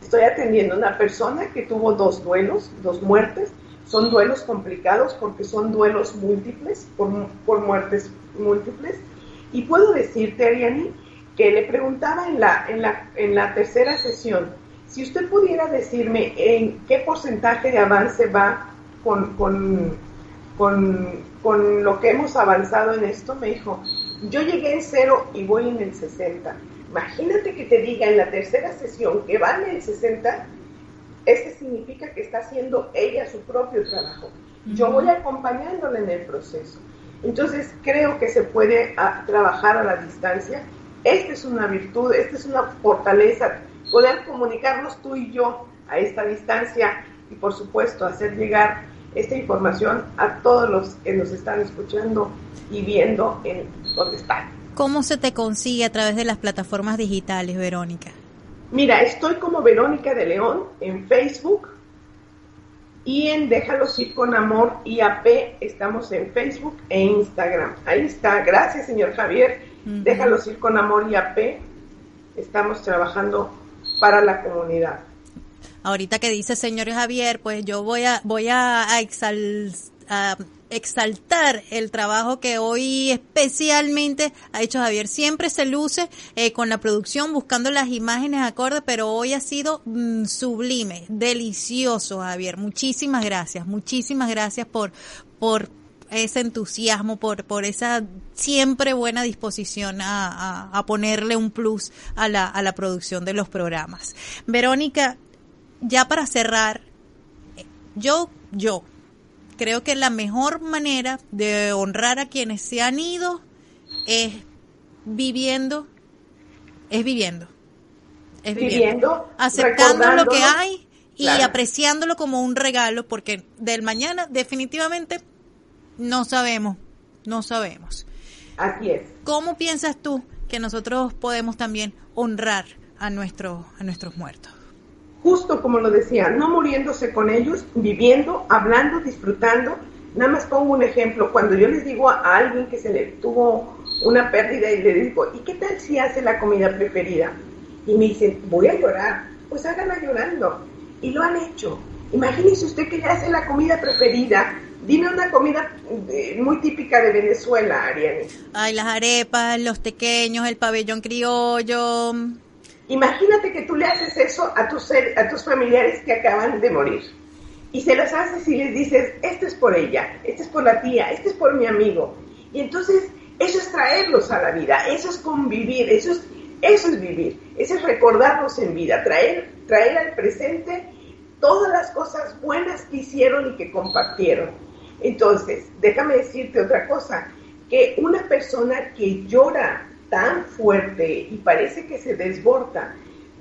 Estoy atendiendo a una persona que tuvo dos duelos, dos muertes. Son duelos complicados porque son duelos múltiples, por, por muertes múltiples. Y puedo decirte, Ariani, que le preguntaba en la, en la, en la tercera sesión, si usted pudiera decirme en qué porcentaje de avance va con, con, con, lo que hemos avanzado en esto, me dijo, yo llegué en cero y voy en el 60. Imagínate que te diga en la tercera sesión que va en el 60, este significa que está haciendo ella su propio trabajo. Yo voy acompañándola en el proceso. Entonces creo que se puede ah, trabajar a la distancia. Esta es una virtud, esta es una fortaleza, poder comunicarnos tú y yo a esta distancia y por supuesto hacer llegar esta información a todos los que nos están escuchando y viendo en donde están. ¿Cómo se te consigue a través de las plataformas digitales, Verónica? Mira, estoy como Verónica de León en Facebook, y en Déjalos ir con amor IAP estamos en Facebook e Instagram. Ahí está. Gracias, señor Javier. Déjalos ir con amor IAP. Estamos trabajando para la comunidad. Ahorita que dice señor Javier, pues yo voy a voy a, a, a exaltar el trabajo que hoy especialmente ha hecho Javier. Siempre se luce eh, con la producción buscando las imágenes acordes, pero hoy ha sido mm, sublime, delicioso Javier. Muchísimas gracias, muchísimas gracias por, por ese entusiasmo, por, por esa siempre buena disposición a, a, ponerle un plus a la, a la producción de los programas. Verónica, ya para cerrar, yo, yo, creo que la mejor manera de honrar a quienes se han ido es viviendo, es viviendo. Es viviendo, aceptando lo que hay y apreciándolo como un regalo, porque del mañana definitivamente no sabemos, no sabemos. Así es. ¿Cómo piensas tú que nosotros podemos también honrar a, nuestro, a nuestros muertos. Justo como lo decía, no muriéndose con ellos, viviendo, hablando, disfrutando. Nada más pongo un ejemplo. Cuando yo les digo a alguien que se le tuvo una pérdida y le digo, ¿y qué tal si hace la comida preferida? Y me dicen, voy a llorar. Pues háganla llorando. Y lo han hecho. Imagínese usted que le hace la comida preferida. Dime una comida eh, muy típica de Venezuela, Ariane. Ay, las arepas, los pequeños, el pabellón criollo. Imagínate que tú le haces eso a tus, a tus familiares que acaban de morir. Y se los haces y les dices, este es por ella, este es por la tía, este es por mi amigo. Y entonces eso es traerlos a la vida, eso es convivir, eso es, eso es vivir, eso es recordarlos en vida, traer, traer al presente todas las cosas buenas que hicieron y que compartieron. Entonces, déjame decirte otra cosa, que una persona que llora tan fuerte y parece que se desborda,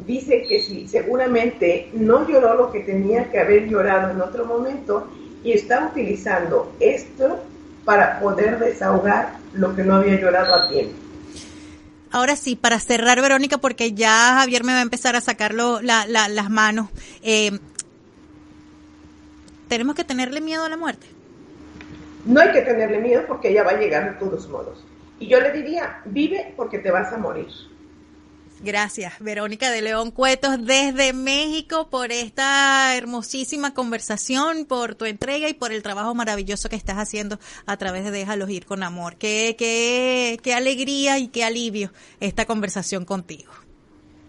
dice que sí, seguramente no lloró lo que tenía que haber llorado en otro momento y está utilizando esto para poder desahogar lo que no había llorado a tiempo. Ahora sí, para cerrar, Verónica, porque ya Javier me va a empezar a sacarlo las manos. Eh, ¿Tenemos que tenerle miedo a la muerte? No hay que tenerle miedo porque ella va a llegar de todos modos. Y yo le diría, vive porque te vas a morir. Gracias, Verónica de León Cuetos, desde México, por esta hermosísima conversación, por tu entrega y por el trabajo maravilloso que estás haciendo a través de Déjalos ir con amor. Qué, qué, qué alegría y qué alivio esta conversación contigo.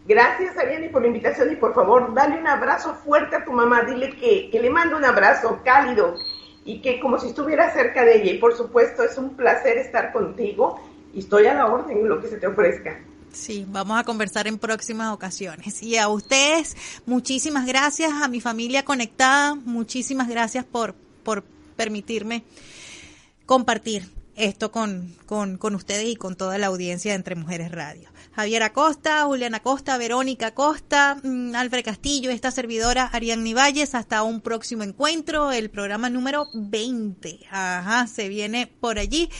Gracias, Ariane, por la invitación y por favor, dale un abrazo fuerte a tu mamá. Dile que, que le mando un abrazo cálido y que como si estuviera cerca de ella. Y por supuesto, es un placer estar contigo y estoy a la orden en lo que se te ofrezca. Sí, vamos a conversar en próximas ocasiones. Y a ustedes, muchísimas gracias, a mi familia conectada, muchísimas gracias por, por permitirme compartir esto con, con, con ustedes y con toda la audiencia de Entre Mujeres Radio. Javier Acosta, Juliana Acosta, Verónica Acosta, mm, Alfred Castillo, esta servidora Ariadne Valles. Hasta un próximo encuentro, el programa número 20. Ajá, se viene por allí.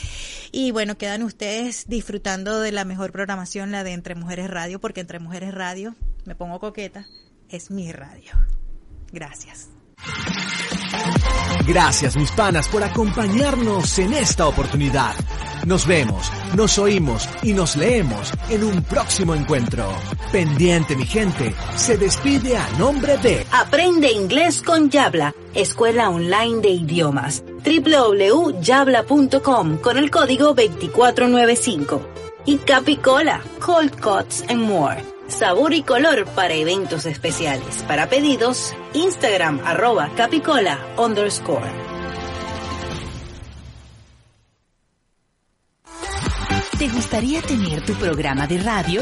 Y bueno, quedan ustedes disfrutando de la mejor programación, la de Entre Mujeres Radio, porque Entre Mujeres Radio, me pongo coqueta, es mi radio. Gracias. Gracias mis panas por acompañarnos en esta oportunidad. Nos vemos, nos oímos y nos leemos en un próximo encuentro. Pendiente mi gente, se despide a nombre de Aprende inglés con Yabla, escuela online de idiomas. www.yabla.com con el código 2495. Y Capicola, Cold Cuts and More sabor y color para eventos especiales. Para pedidos, Instagram arroba capicola underscore. ¿Te gustaría tener tu programa de radio?